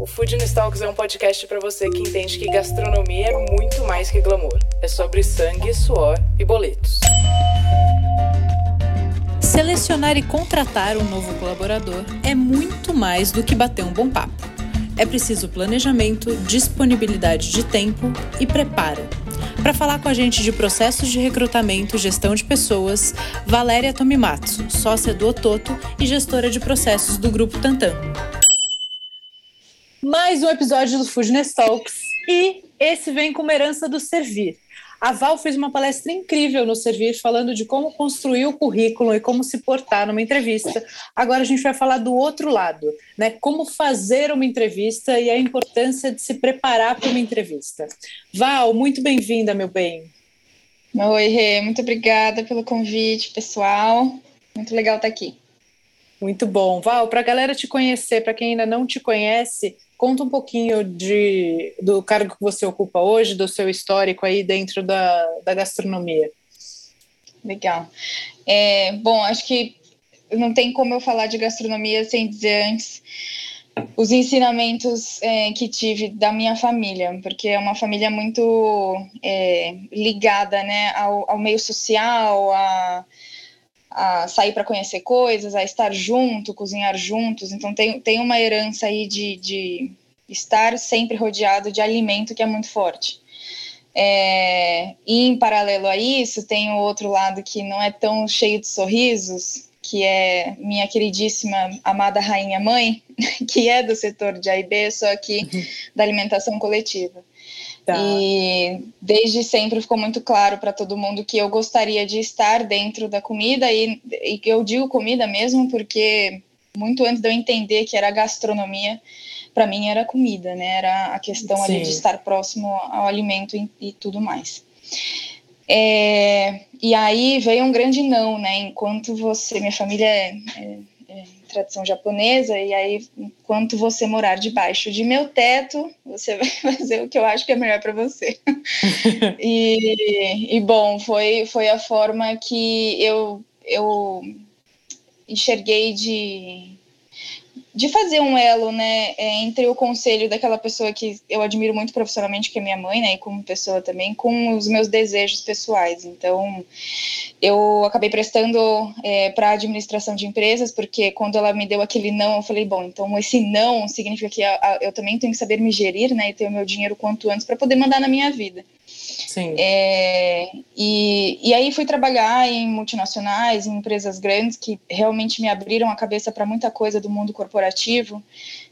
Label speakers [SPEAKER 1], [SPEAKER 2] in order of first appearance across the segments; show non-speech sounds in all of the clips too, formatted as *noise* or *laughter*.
[SPEAKER 1] O Food Talks é um podcast para você que entende que gastronomia é muito mais que glamour. É sobre sangue, suor e boletos. Selecionar e contratar um novo colaborador é muito mais do que bater um bom papo. É preciso planejamento, disponibilidade de tempo e preparo. Para falar com a gente de processos de recrutamento gestão de pessoas, Valéria Tomimatsu, sócia do Ototo e gestora de processos do Grupo Tantan mais um episódio do Foodness Talks e esse vem com uma herança do Servir. A Val fez uma palestra incrível no Servir falando de como construir o currículo e como se portar numa entrevista. Agora a gente vai falar do outro lado, né? Como fazer uma entrevista e a importância de se preparar para uma entrevista. Val, muito bem-vinda, meu bem.
[SPEAKER 2] Oi, Rê, muito obrigada pelo convite, pessoal. Muito legal estar aqui.
[SPEAKER 1] Muito bom. Val, para a galera te conhecer, para quem ainda não te conhece, Conta um pouquinho de, do cargo que você ocupa hoje, do seu histórico aí dentro da, da gastronomia.
[SPEAKER 2] Legal. É, bom, acho que não tem como eu falar de gastronomia sem dizer antes os ensinamentos é, que tive da minha família, porque é uma família muito é, ligada né, ao, ao meio social, a, a sair para conhecer coisas, a estar junto, cozinhar juntos. Então tem, tem uma herança aí de, de estar sempre rodeado de alimento que é muito forte. É, e em paralelo a isso, tem o outro lado que não é tão cheio de sorrisos, que é minha queridíssima amada rainha mãe, *laughs* que é do setor de AIB, só que *laughs* da alimentação coletiva. Tá. E desde sempre ficou muito claro para todo mundo que eu gostaria de estar dentro da comida, e, e eu digo comida mesmo porque muito antes de eu entender que era gastronomia, para mim era comida, né? Era a questão Sim. ali de estar próximo ao alimento e, e tudo mais. É, e aí veio um grande não, né? Enquanto você, minha família é, é, é tradição japonesa, e aí, enquanto você morar debaixo de meu teto, você *laughs* vai fazer o que eu acho que é melhor para você. *laughs* e, e, bom, foi, foi a forma que eu, eu enxerguei de de fazer um elo, né, é, entre o conselho daquela pessoa que eu admiro muito profissionalmente, que é minha mãe, né, e como pessoa também, com os meus desejos pessoais. Então, eu acabei prestando é, para a administração de empresas, porque quando ela me deu aquele não, eu falei, bom, então esse não significa que eu também tenho que saber me gerir, né, e ter o meu dinheiro quanto antes para poder mandar na minha vida.
[SPEAKER 1] Sim.
[SPEAKER 2] É, e, e aí fui trabalhar em multinacionais, em empresas grandes que realmente me abriram a cabeça para muita coisa do mundo corporativo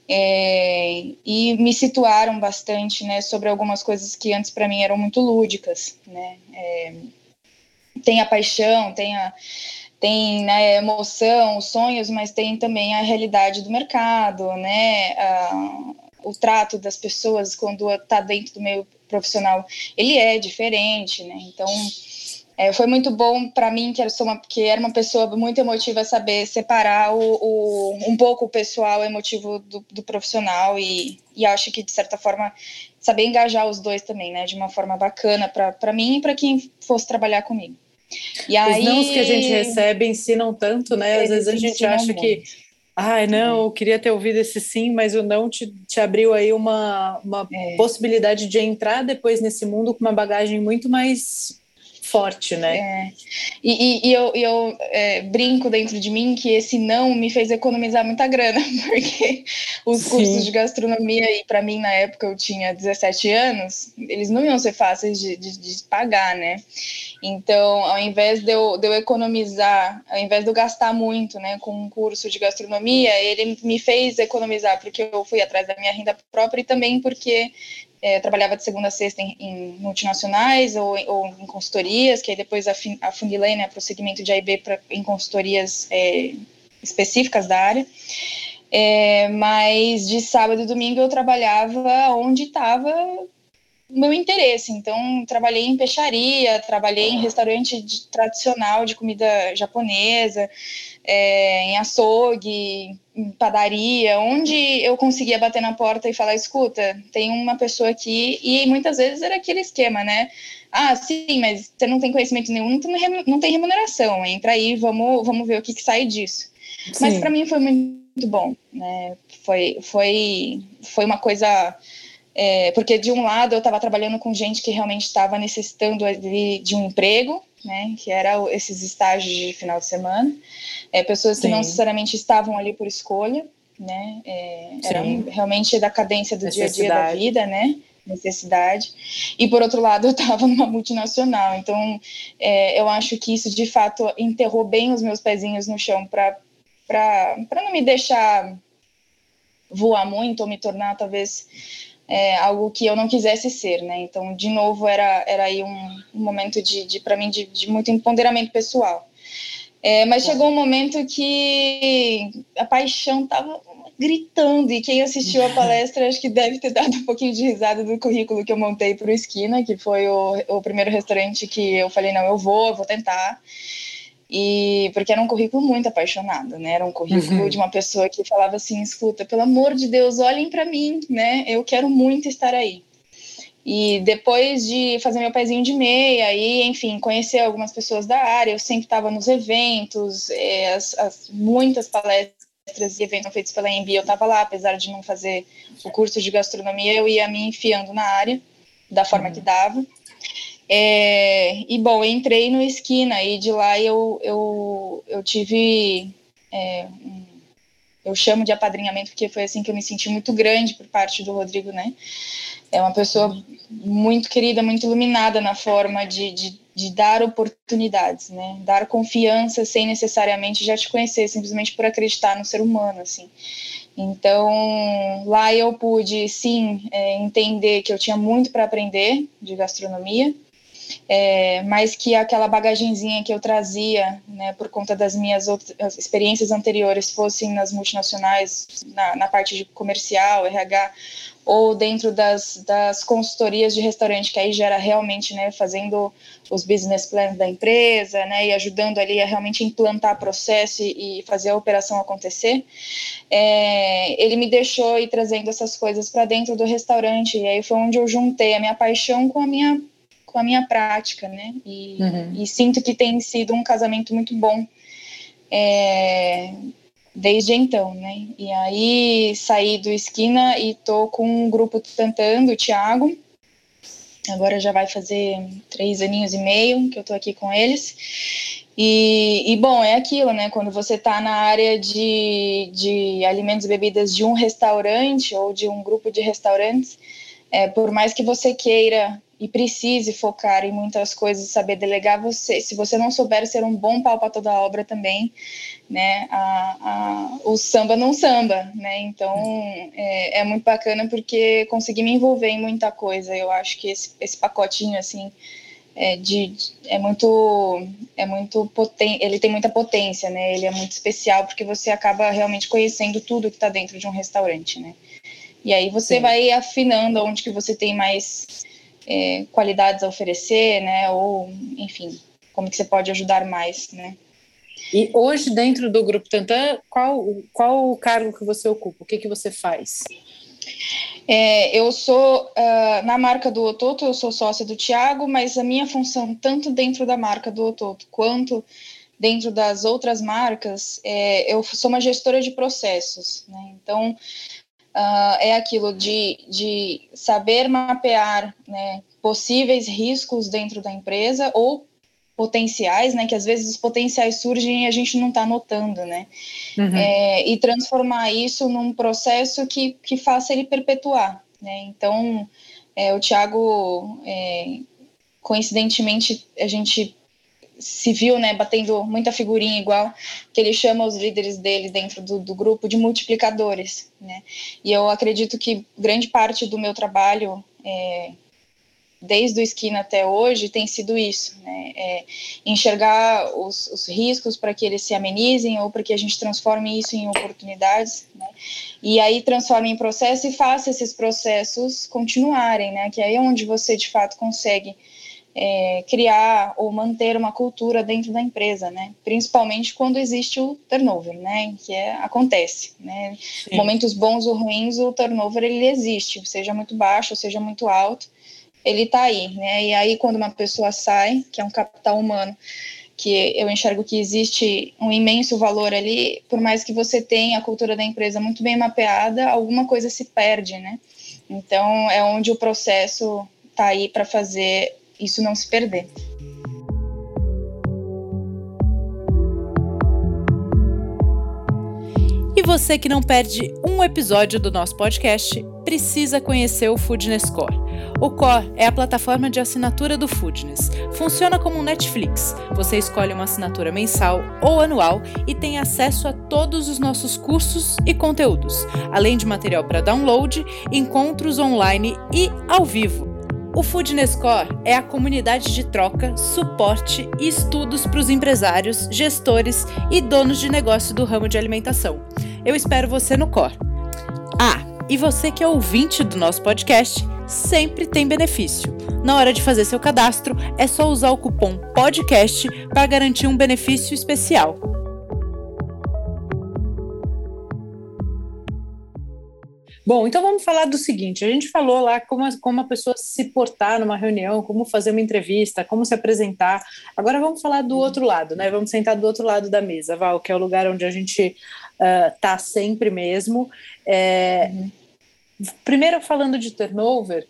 [SPEAKER 2] é, e me situaram bastante, né, sobre algumas coisas que antes para mim eram muito lúdicas, né. É, tem a paixão, tem a tem né, emoção, os sonhos, mas tem também a realidade do mercado, né, a, o trato das pessoas quando está dentro do meio profissional, ele é diferente, né? Então, é, foi muito bom para mim, que era, uma, que era uma pessoa muito emotiva, saber separar o, o um pouco o pessoal emotivo do, do profissional e, e acho que, de certa forma, saber engajar os dois também, né? De uma forma bacana para mim e para quem fosse trabalhar comigo.
[SPEAKER 1] E aí, Os nãos que a gente recebe ensinam tanto, né? Às vezes a gente acha muito. que Ai, não, eu queria ter ouvido esse sim, mas o não te, te abriu aí uma, uma é. possibilidade de entrar depois nesse mundo com uma bagagem muito mais forte, né?
[SPEAKER 2] É. E, e, e, eu, eu é, brinco dentro de mim que esse não me fez economizar muita grana, *laughs* porque os Sim. cursos de gastronomia, e para mim na época eu tinha 17 anos, eles não iam ser fáceis de, de, de pagar, né? Então, ao invés de eu, de eu economizar, ao invés de eu gastar muito né, com um curso de gastronomia, ele me fez economizar, porque eu fui atrás da minha renda própria e também porque é, trabalhava de segunda a sexta em, em multinacionais ou, ou, em consultorias, que aí depois afunilei né, para o segmento de AIB em consultorias é, específicas da área. É, mas de sábado e domingo eu trabalhava onde estava meu interesse. Então, trabalhei em peixaria, trabalhei em restaurante de, tradicional de comida japonesa, é, em açougue, padaria, onde eu conseguia bater na porta e falar: escuta, tem uma pessoa aqui, e muitas vezes era aquele esquema, né? Ah, sim, mas você não tem conhecimento nenhum, não tem remuneração, entra aí, vamos, vamos ver o que, que sai disso. Sim. Mas para mim foi muito bom, né? Foi, foi, foi uma coisa é, porque de um lado eu estava trabalhando com gente que realmente estava necessitando de, de um emprego, né, que era esses estágios de final de semana, é, pessoas que Sim. não necessariamente estavam ali por escolha, né, é, era realmente da cadência do dia a dia da vida, né, necessidade. E por outro lado, eu estava numa multinacional, então é, eu acho que isso de fato enterrou bem os meus pezinhos no chão para para não me deixar voar muito ou me tornar talvez é, algo que eu não quisesse ser, né? Então, de novo, era, era aí um, um momento de, de para mim, de, de, muito empoderamento pessoal. É, mas chegou um momento que a paixão estava gritando, e quem assistiu a palestra acho que deve ter dado um pouquinho de risada do currículo que eu montei para o Esquina, que foi o, o primeiro restaurante que eu falei, não, eu vou, eu vou tentar. E porque era um currículo muito apaixonado, né? Era um currículo uhum. de uma pessoa que falava assim: escuta, pelo amor de Deus, olhem para mim, né? Eu quero muito estar aí. E depois de fazer meu pezinho de meia e, enfim, conhecer algumas pessoas da área, eu sempre estava nos eventos, é, as, as, muitas palestras e eventos feitos pela EMB, eu estava lá, apesar de não fazer o curso de gastronomia, eu ia me enfiando na área da forma uhum. que dava. É, e bom, eu entrei no Esquina e de lá eu, eu, eu tive. É, eu chamo de apadrinhamento porque foi assim que eu me senti muito grande por parte do Rodrigo, né? É uma pessoa muito querida, muito iluminada na forma de, de, de dar oportunidades, né? Dar confiança sem necessariamente já te conhecer, simplesmente por acreditar no ser humano, assim. Então, lá eu pude, sim, é, entender que eu tinha muito para aprender de gastronomia, é, mas que aquela bagagenzinha que eu trazia, né, por conta das minhas outras experiências anteriores, fossem nas multinacionais, na, na parte de comercial, RH, ou dentro das, das consultorias de restaurante, que aí já era realmente, né, fazendo os business plans da empresa, né, e ajudando ali a realmente implantar processo e, e fazer a operação acontecer, é, ele me deixou ir trazendo essas coisas para dentro do restaurante, e aí foi onde eu juntei a minha paixão com a minha com a minha prática, né? E, uhum. e sinto que tem sido um casamento muito bom é, desde então, né? E aí saí do Esquina e tô com um grupo tentando, o Thiago. Agora já vai fazer três aninhos e meio que eu tô aqui com eles. E, e, bom, é aquilo, né? Quando você está na área de, de alimentos e bebidas de um restaurante ou de um grupo de restaurantes, é, por mais que você queira e precise focar em muitas coisas, saber delegar você. Se você não souber ser um bom pau para toda a obra também, né, a, a, o samba não samba, né? Então é, é, muito bacana porque consegui me envolver em muita coisa. Eu acho que esse, esse pacotinho assim é, de, é muito é muito potente, ele tem muita potência, né? Ele é muito especial porque você acaba realmente conhecendo tudo que está dentro de um restaurante, né? E aí você Sim. vai afinando onde que você tem mais é, qualidades a oferecer, né? Ou, enfim, como que você pode ajudar mais, né?
[SPEAKER 1] E hoje, dentro do Grupo Tantan, qual, qual o cargo que você ocupa? O que, que você faz?
[SPEAKER 2] É, eu sou, uh, na marca do Ototo, eu sou sócia do Tiago, mas a minha função, tanto dentro da marca do Ototo, quanto dentro das outras marcas, é, eu sou uma gestora de processos, né? Então, uh, é aquilo de, de saber mapear né, possíveis riscos dentro da empresa ou potenciais, né, que às vezes os potenciais surgem e a gente não está notando, né, uhum. é, e transformar isso num processo que, que faça ele perpetuar, né, então é, o Tiago, é, coincidentemente, a gente se viu, né, batendo muita figurinha igual, que ele chama os líderes dele dentro do, do, grupo de multiplicadores, né, e eu acredito que grande parte do meu trabalho é, desde o esquina até hoje tem sido isso, né? É enxergar os, os riscos para que eles se amenizem ou para que a gente transforme isso em oportunidades, né? E aí transforme em processo e faça esses processos continuarem, né? Que aí é onde você de fato consegue é, criar ou manter uma cultura dentro da empresa, né? Principalmente quando existe o turnover, né? Que é, acontece, né? Sim. Momentos bons ou ruins, o turnover ele existe, seja muito baixo, seja muito alto, ele está aí, né? E aí quando uma pessoa sai, que é um capital humano, que eu enxergo que existe um imenso valor ali, por mais que você tenha a cultura da empresa muito bem mapeada, alguma coisa se perde, né? Então é onde o processo está aí para fazer isso não se perder.
[SPEAKER 1] E você que não perde um episódio do nosso podcast, precisa conhecer o Foodness Core. O Core é a plataforma de assinatura do Foodness. Funciona como um Netflix. Você escolhe uma assinatura mensal ou anual e tem acesso a todos os nossos cursos e conteúdos, além de material para download, encontros online e ao vivo. O Foodness Core é a comunidade de troca, suporte e estudos para os empresários, gestores e donos de negócio do ramo de alimentação. Eu espero você no Core. Ah, e você que é ouvinte do nosso podcast, sempre tem benefício. Na hora de fazer seu cadastro, é só usar o cupom PODCAST para garantir um benefício especial. Bom, então vamos falar do seguinte: a gente falou lá como, como a pessoa se portar numa reunião, como fazer uma entrevista, como se apresentar. Agora vamos falar do outro lado, né? Vamos sentar do outro lado da mesa, Val, que é o lugar onde a gente está uh, sempre mesmo. É, uhum. Primeiro, falando de turnover,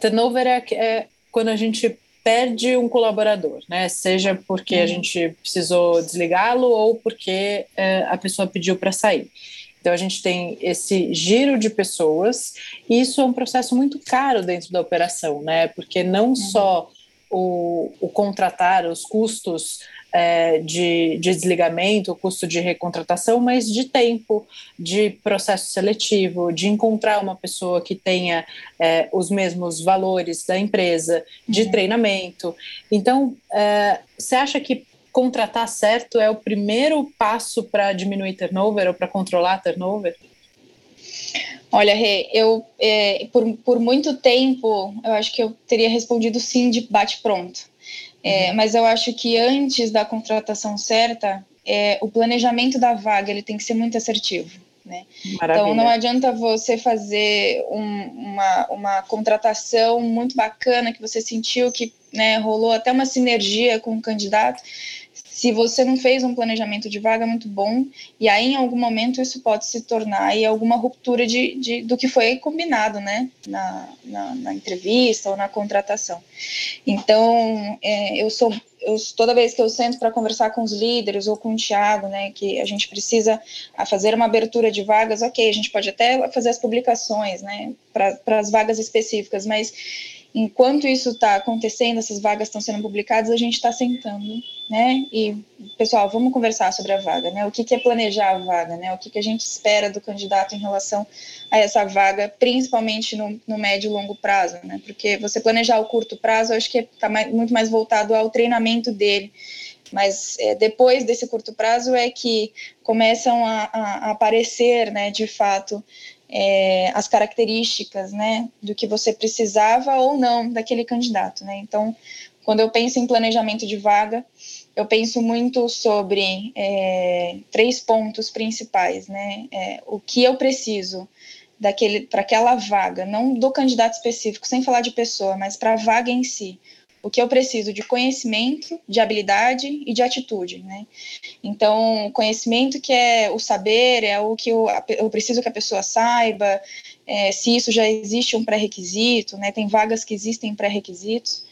[SPEAKER 1] turnover é, é, quando a gente perde um colaborador, né? Seja porque uhum. a gente precisou desligá-lo ou porque é, a pessoa pediu para sair. Então, a gente tem esse giro de pessoas, e isso é um processo muito caro dentro da operação, né? Porque não uhum. só o, o, contratar, os custos é, de, de, desligamento, o custo de recontratação, mas de tempo, de processo seletivo, de encontrar uma pessoa que tenha é, os mesmos valores da empresa, de uhum. treinamento. Então, é, você acha que contratar certo é o primeiro passo para diminuir turnover ou para controlar turnover?
[SPEAKER 2] Olha, Rê, eu é, por, por muito tempo eu acho que eu teria respondido sim de bate-pronto. É, uhum. Mas eu acho que antes da contratação certa, é, o planejamento da vaga ele tem que ser muito assertivo. Né? Então não adianta você fazer um, uma, uma contratação muito bacana que você sentiu que né, rolou até uma sinergia com o candidato, se você não fez um planejamento de vaga muito bom, e aí em algum momento isso pode se tornar aí alguma ruptura de, de do que foi combinado, né, na, na, na entrevista ou na contratação. Então, é, eu sou eu, toda vez que eu sento para conversar com os líderes ou com o Tiago, né, que a gente precisa fazer uma abertura de vagas, ok, a gente pode até fazer as publicações, né, para as vagas específicas, mas enquanto isso está acontecendo, essas vagas estão sendo publicadas, a gente está sentando, né? E, pessoal, vamos conversar sobre a vaga, né? O que, que é planejar a vaga, né? O que, que a gente espera do candidato em relação a essa vaga, principalmente no, no médio e longo prazo, né? Porque você planejar o curto prazo, eu acho que está muito mais voltado ao treinamento dele. Mas é, depois desse curto prazo é que começam a, a aparecer, né, de fato, é, as características, né, do que você precisava ou não daquele candidato, né. Então, quando eu penso em planejamento de vaga, eu penso muito sobre é, três pontos principais, né, é, o que eu preciso daquele para aquela vaga, não do candidato específico, sem falar de pessoa, mas para a vaga em si o que eu preciso de conhecimento, de habilidade e de atitude, né? Então, conhecimento que é o saber, é o que eu, eu preciso que a pessoa saiba, é, se isso já existe um pré-requisito, né? Tem vagas que existem pré-requisitos.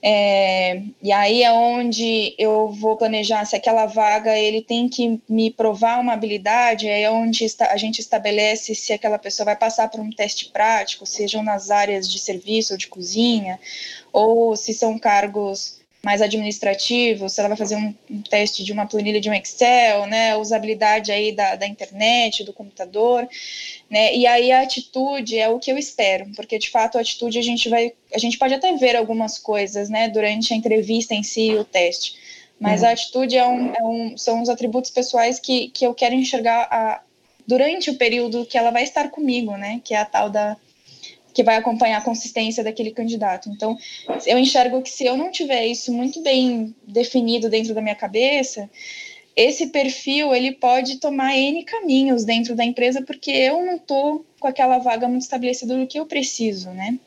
[SPEAKER 2] É, e aí é onde eu vou planejar se aquela vaga ele tem que me provar uma habilidade, é onde a gente estabelece se aquela pessoa vai passar por um teste prático, sejam nas áreas de serviço ou de cozinha, ou se são cargos mais administrativo, se ela vai fazer um, um, teste de uma planilha de um Excel, né, usabilidade aí da, da internet, do computador, né, e aí a atitude é o que eu espero, porque de fato a atitude a gente vai, a gente pode até ver algumas coisas, né, durante a entrevista em si, o teste, mas uhum. a atitude é um, é um, são os atributos pessoais que, que eu quero enxergar a, durante o período que ela vai estar comigo, né, que é a tal da que vai acompanhar a consistência daquele candidato. Então, eu enxergo que se eu não tiver isso muito bem definido dentro da minha cabeça, esse perfil ele pode tomar N caminhos dentro da empresa, porque eu não estou com aquela vaga muito estabelecida do que eu preciso, né?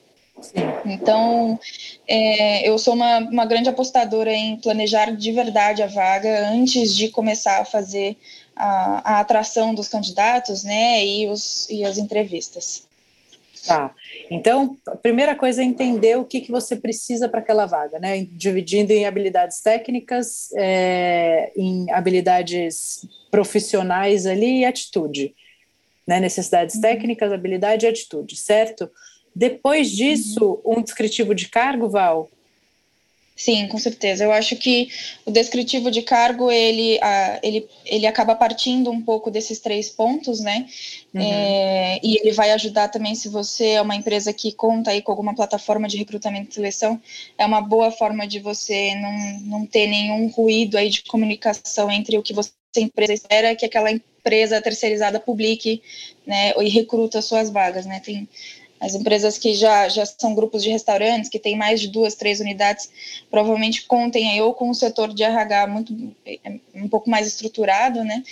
[SPEAKER 2] Sim. Então, é, eu sou uma, uma grande apostadora em planejar de verdade a vaga antes de começar a fazer a, a atração dos candidatos, né, e, os, e as entrevistas.
[SPEAKER 1] Tá. Então, a primeira coisa é entender o que, que você precisa para aquela vaga, né? Dividindo em habilidades técnicas, é, em habilidades profissionais ali e atitude. Né? Necessidades uhum. técnicas, habilidade e atitude, certo? Depois disso, uhum. um descritivo de cargo, Val,
[SPEAKER 2] Sim, com certeza. Eu acho que o descritivo de cargo ele, uh, ele, ele acaba partindo um pouco desses três pontos, né? Uhum. É, e ele vai ajudar também se você é uma empresa que conta aí com alguma plataforma de recrutamento e seleção, é uma boa forma de você não, não ter nenhum ruído aí de comunicação entre o que você empresa espera que aquela empresa terceirizada publique, né, e recruta suas vagas, né? Tem as empresas que já, já são grupos de restaurantes, que têm mais de duas, três unidades, provavelmente contem aí ou com um setor de RH muito, um pouco mais estruturado, né,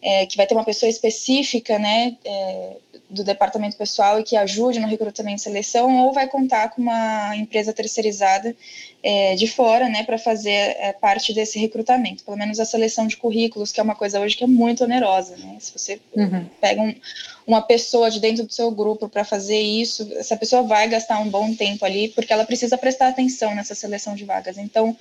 [SPEAKER 2] é, que vai ter uma pessoa específica, né, é, do departamento pessoal e que ajude no recrutamento e seleção, ou vai contar com uma empresa terceirizada é, de fora, né, para fazer é, parte desse recrutamento, pelo menos a seleção de currículos, que é uma coisa hoje que é muito onerosa, né, se você uhum. pega um, uma pessoa de dentro do seu grupo para fazer isso, essa pessoa vai gastar um bom tempo ali, porque ela precisa prestar atenção nessa seleção de vagas. Então,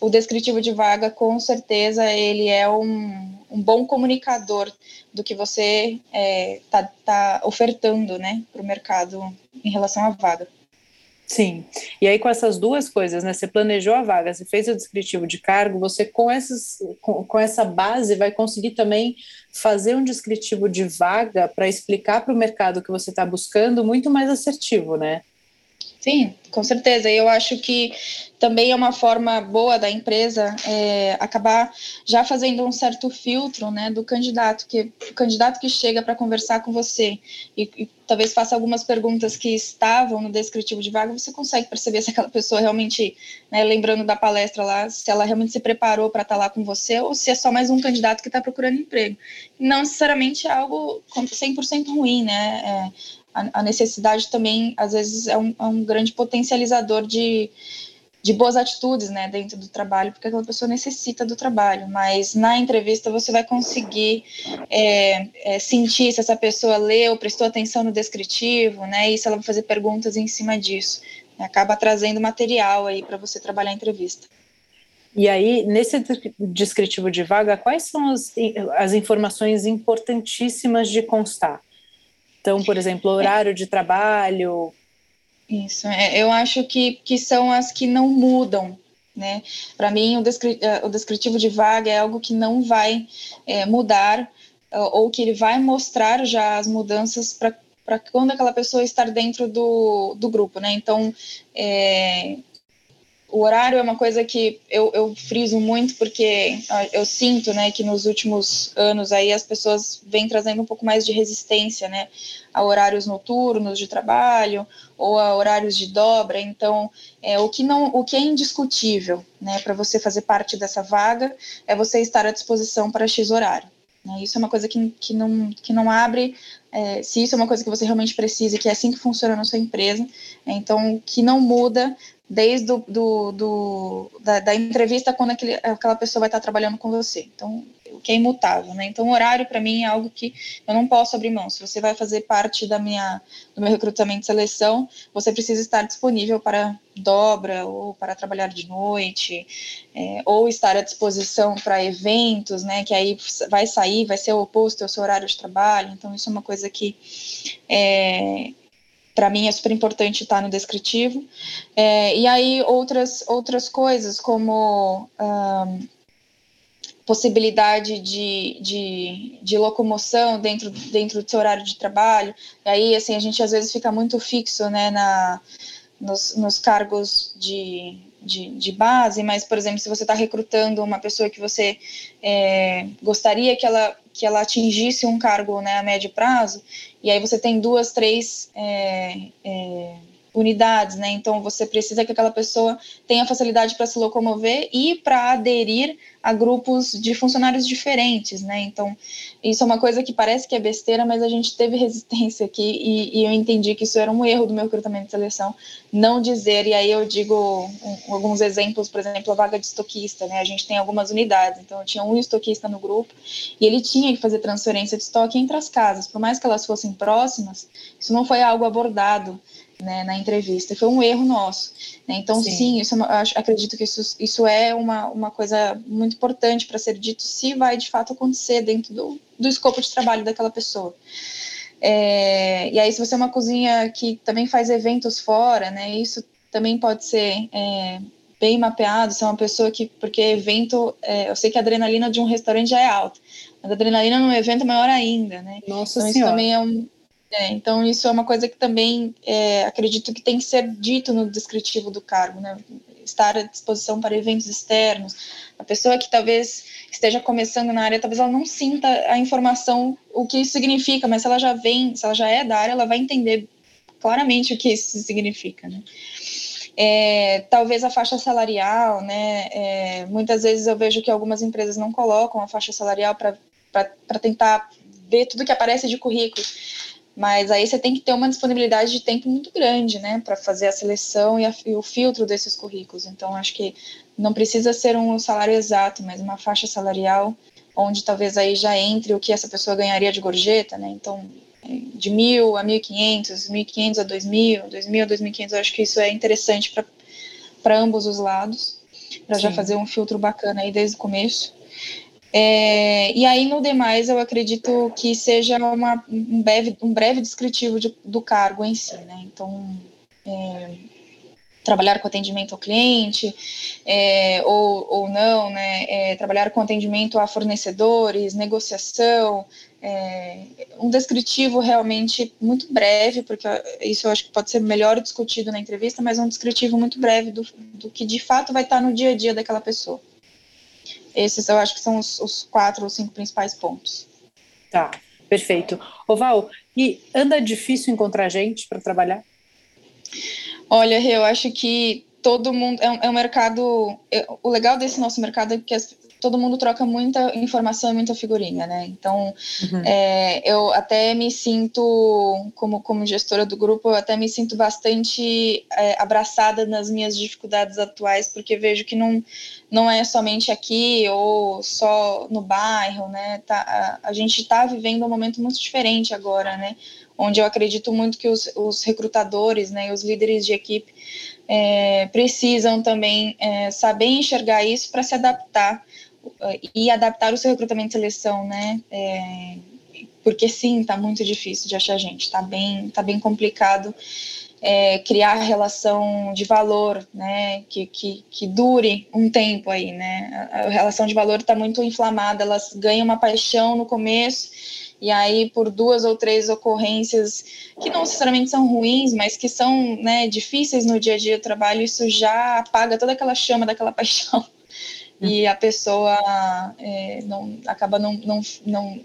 [SPEAKER 2] o descritivo de vaga, com certeza, ele é um, um bom comunicador do que você está é, tá, tá ofertando né, para o mercado em relação à vaga.
[SPEAKER 1] Sim. E aí, com essas duas coisas, né? Você planejou a vaga, você fez o descritivo de cargo, você com, essas, com, com essa base vai conseguir também fazer um descritivo de vaga para explicar para o mercado que você está buscando muito mais assertivo, né?
[SPEAKER 2] Sim, com certeza. Eu acho que também é uma forma boa da empresa é, acabar já fazendo um certo filtro né, do candidato, que o candidato que chega para conversar com você e, e, talvez faça algumas perguntas que estavam no descritivo de vaga, você consegue perceber se aquela pessoa realmente, né, lembrando da palestra lá, se ela realmente se preparou para estar tá lá com você ou se é só mais um candidato que está procurando emprego. Não necessariamente é algo 100% ruim, né? É, a, necessidade também, às vezes, é um, é um grande potencializador de, de boas atitudes, né, dentro do trabalho, porque aquela pessoa necessita do trabalho, mas na entrevista você vai conseguir é, é, sentir se essa pessoa leu, prestou atenção no descritivo, né, e se ela vai fazer perguntas em cima disso. Acaba trazendo material aí para você trabalhar a entrevista.
[SPEAKER 1] E aí, nesse descritivo de vaga, quais são as, as informações importantíssimas de constar? Então, por exemplo, horário de trabalho.
[SPEAKER 2] Isso, é, eu acho que, que são as que não mudam, né? Para mim, o, descri é, o, descritivo de vaga é algo que não vai é, mudar, ou que ele vai mostrar já as mudanças para quando aquela pessoa estar dentro do, do grupo, né? Então, é, o horário é uma coisa que eu, eu friso muito porque eu sinto, né, que nos últimos anos aí as pessoas vêm trazendo um pouco mais de resistência, né, a horários noturnos de trabalho ou a horários de dobra. Então, é, o que não, o que é indiscutível, né, para você fazer parte dessa vaga é você estar à disposição para x horário. Né? Isso é uma coisa que, que, não, que não abre. É, se isso é uma coisa que você realmente precisa, que é assim que funciona na sua empresa, é, então que não muda desde do, do, do da, da, entrevista quando aquele, aquela pessoa vai estar trabalhando com você. Então, o que é imutável, né? Então, horário para mim é algo que eu não posso abrir mão. Se você vai fazer parte da minha, do meu recrutamento e seleção, você precisa estar disponível para dobra ou para trabalhar de noite, é, ou estar à disposição para eventos, né? Que aí vai sair, vai ser o oposto ao seu horário de trabalho. Então, isso é uma coisa que é, para mim é super importante estar no descritivo. É, e aí outras, outras coisas, como um, possibilidade de, de, de, locomoção dentro, dentro do seu horário de trabalho. E aí, assim, a gente às vezes fica muito fixo né, na, nos, nos cargos de, de, de, base, mas, por exemplo, se você está recrutando uma pessoa que você é, gostaria que ela, que ela atingisse um cargo né, a médio prazo, e aí você tem duas, três é, é, unidades, né? Então você precisa que aquela pessoa tenha facilidade para se locomover e para aderir a grupos de funcionários diferentes, né? Então isso é uma coisa que parece que é besteira, mas a gente teve *laughs* resistência aqui e, e eu entendi que isso era um erro do meu recrutamento de seleção, não dizer. E aí eu digo um, alguns exemplos, por exemplo, a vaga de estoquista, né? A gente tem algumas unidades, então eu tinha um estoquista no grupo e ele tinha que fazer transferência de estoque entre as casas, por mais que elas fossem próximas, isso não foi algo abordado né, na entrevista. Foi um erro nosso. Né? Então, sim, sim isso, eu acho, acredito que isso, isso é uma, uma coisa muito importante para ser dito se vai de fato acontecer dentro do, do escopo de trabalho daquela pessoa. É, e aí, se você é uma cozinha que também faz eventos fora, né, isso também pode ser é, bem mapeado. Se é uma pessoa que, porque evento, é, eu sei que a adrenalina de um restaurante já é alta, mas a adrenalina num evento é maior ainda, né?
[SPEAKER 1] Nossa
[SPEAKER 2] então,
[SPEAKER 1] senhora.
[SPEAKER 2] isso também é um, é, então, isso é uma coisa que também é, acredito que tem que ser dito no descritivo do cargo, né? Estar à disposição para eventos externos. A pessoa que talvez esteja começando na área, talvez ela não sinta a informação, o que isso significa, mas se ela já vem, se ela já é da área, ela vai entender claramente o que isso significa, né? É, talvez a faixa salarial, né? É, muitas vezes eu vejo que algumas empresas não colocam a faixa salarial para tentar ver tudo que aparece de currículo. Mas aí você tem que ter uma disponibilidade de tempo muito grande, né, para fazer a seleção e, a, e, o filtro desses currículos. Então, acho que não precisa ser um salário exato, mas uma faixa salarial onde talvez aí já entre o que essa pessoa ganharia de gorjeta, né? Então, de mil a mil e quinhentos, mil quinhentos a dois mil, dois mil a dois mil e quinhentos, acho que isso é interessante para ambos os lados, para já fazer um filtro bacana aí desde o começo. É, e aí, no demais, eu acredito que seja uma, um, breve, um breve descritivo de, do cargo em si, né? Então, é, trabalhar com atendimento ao cliente, é, ou, ou não, né? É, trabalhar com atendimento a fornecedores, negociação, é, um descritivo realmente muito breve, porque isso eu acho que pode ser melhor discutido na entrevista, mas um descritivo muito breve do, do que de fato vai estar no dia a dia daquela pessoa. Esses eu acho que são os, os quatro ou cinco principais pontos.
[SPEAKER 1] Tá, perfeito. Oval, e anda difícil encontrar gente para trabalhar?
[SPEAKER 2] Olha, eu acho que todo mundo é um, é um mercado. É, o legal desse nosso mercado é que as, todo mundo troca muita informação e muita figurinha, né? Então, uhum. é, eu até me sinto, como, como gestora do grupo, eu até me sinto bastante é, abraçada nas minhas dificuldades atuais, porque vejo que não, não é somente aqui ou só no bairro, né? Tá, a, a gente está vivendo um momento muito diferente agora, né? Onde eu acredito muito que os, os recrutadores, né, e os líderes de equipe é, precisam também é, saber enxergar isso para se adaptar e adaptar o seu recrutamento e seleção, né? É, porque sim, está muito difícil de achar gente, está bem, tá bem complicado é, criar relação de valor, né? Que, que, que dure um tempo aí, né? A, a relação de valor está muito inflamada, elas ganham uma paixão no começo e aí por duas ou três ocorrências que não necessariamente são ruins, mas que são né, difíceis no dia a dia do trabalho, isso já apaga toda aquela chama daquela *laughs* paixão e a pessoa é, não, acaba não, não, não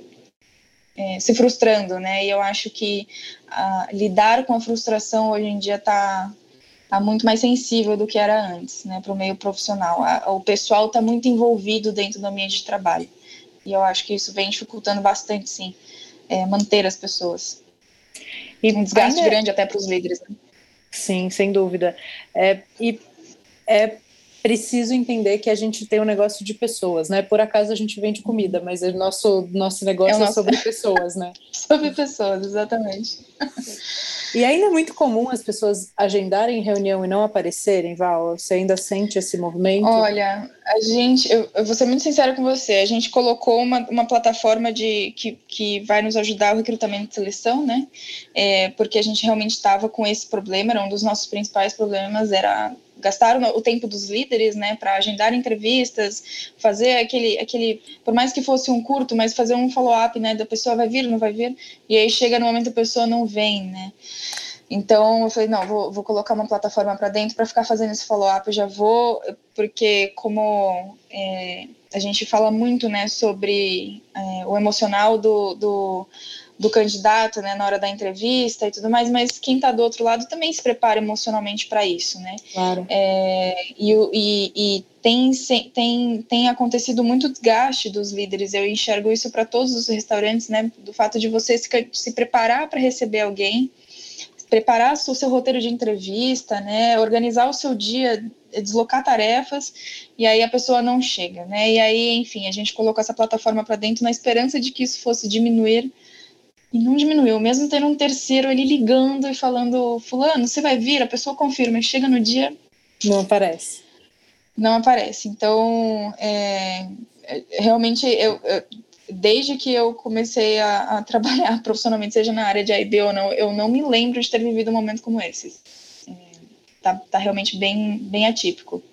[SPEAKER 2] é, se frustrando, né? E eu acho que a, lidar com a frustração hoje em dia está tá muito mais sensível do que era antes, né? Para o meio profissional. A, o pessoal está muito envolvido dentro do ambiente de trabalho. E eu acho que isso vem dificultando bastante, sim, é, manter as pessoas. E um desgaste ainda... grande até para os líderes. Né?
[SPEAKER 1] Sim, sem dúvida. É, e é preciso entender que a gente tem um negócio de pessoas, né? Por acaso a gente vende comida, mas o nosso, nosso negócio é, é nosso... é sobre pessoas, né? *laughs*
[SPEAKER 2] sobre pessoas, exatamente.
[SPEAKER 1] E ainda é muito comum as pessoas agendarem reunião e não aparecerem, Val? Você ainda sente esse movimento?
[SPEAKER 2] Olha, a gente, eu, eu vou ser muito sincera com você, a gente colocou uma, uma plataforma de, que, que vai nos ajudar o recrutamento de seleção, né? É, porque a gente realmente estava com esse problema, era um dos nossos principais problemas, era gastar o tempo dos líderes, né, para agendar entrevistas, fazer aquele, aquele, por mais que fosse um curto, mas fazer um follow-up, né, da pessoa vai vir, não vai vir, e aí chega no momento a pessoa não vem, né. Então eu falei, não, vou, vou colocar uma plataforma para dentro para ficar fazendo esse follow-up, já vou, porque como é, a gente fala muito, né, sobre é, o emocional do, do do candidato, né, na hora da entrevista e tudo mais, mas quem está do outro lado também se prepara emocionalmente para isso, né?
[SPEAKER 1] Claro.
[SPEAKER 2] É, e, e, e tem, tem, tem acontecido muito desgaste dos líderes, eu enxergo isso para todos os restaurantes, né, do fato de você se, se preparar para receber alguém, preparar o seu roteiro de entrevista, né, organizar o seu dia, deslocar tarefas, e aí a pessoa não chega, né, e aí, enfim, a gente colocou essa plataforma para dentro na esperança de que isso fosse diminuir e não diminuiu, mesmo tendo um terceiro ali ligando e falando, fulano, você vai vir, a pessoa confirma, chega no dia.
[SPEAKER 1] Não aparece.
[SPEAKER 2] Não aparece. Então, é, é realmente, eu, eu, desde que eu comecei a, a, *laughs* trabalhar profissionalmente, seja na área de AIB ou não, eu não me lembro de ter vivido um momento como esse. É, tá, tá realmente bem, bem atípico.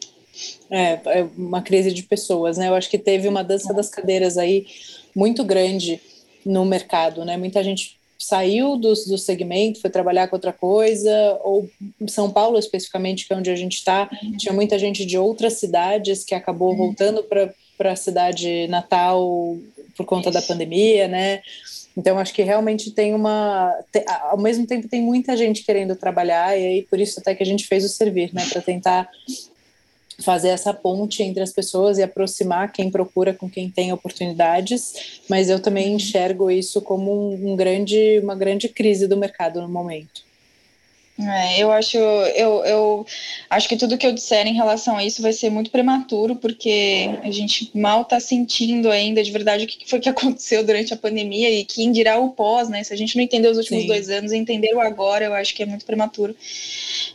[SPEAKER 1] É, é uma crise de pessoas, né? Eu acho que teve uma dança das cadeiras aí muito grande no mercado, né? Muita gente saiu do, do segmento, foi trabalhar com outra coisa, ou São Paulo especificamente, que é onde a gente está, uhum. tinha muita gente de outras cidades que acabou uhum. voltando para a cidade natal por conta Isso. da pandemia, né? Então, acho que realmente tem uma. Ao mesmo tempo, tem muita gente querendo trabalhar, e aí por isso até que a gente fez o servir, né? Para tentar fazer essa ponte entre as pessoas e aproximar quem procura com quem tem oportunidades, mas eu também enxergo isso como um grande, uma grande crise do mercado no momento.
[SPEAKER 2] É, eu acho, eu, eu acho que tudo que eu disser em relação a isso vai ser muito prematuro, porque a gente mal está sentindo ainda de verdade o que foi que *laughs* aconteceu durante a pandemia e quem dirá o pós, né? Se a gente não entendeu os últimos Sim. dois anos, entender o agora, eu acho que é muito prematuro.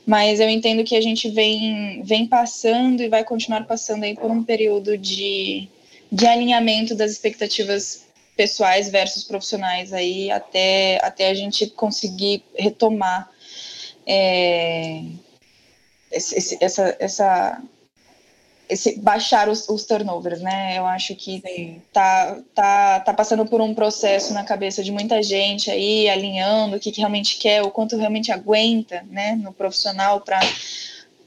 [SPEAKER 2] Mas eu entendo que a gente vem, vem passando e vai continuar passando aí por um período de, de alinhamento das expectativas pessoais versus profissionais aí até, até a gente conseguir retomar é, esse, essa, essa, esse baixar os, os, turnovers, né? Eu acho que tá, tá, tá passando por um processo na cabeça de muita gente aí, alinhando o que, que realmente quer, o quanto realmente aguenta, né, no profissional para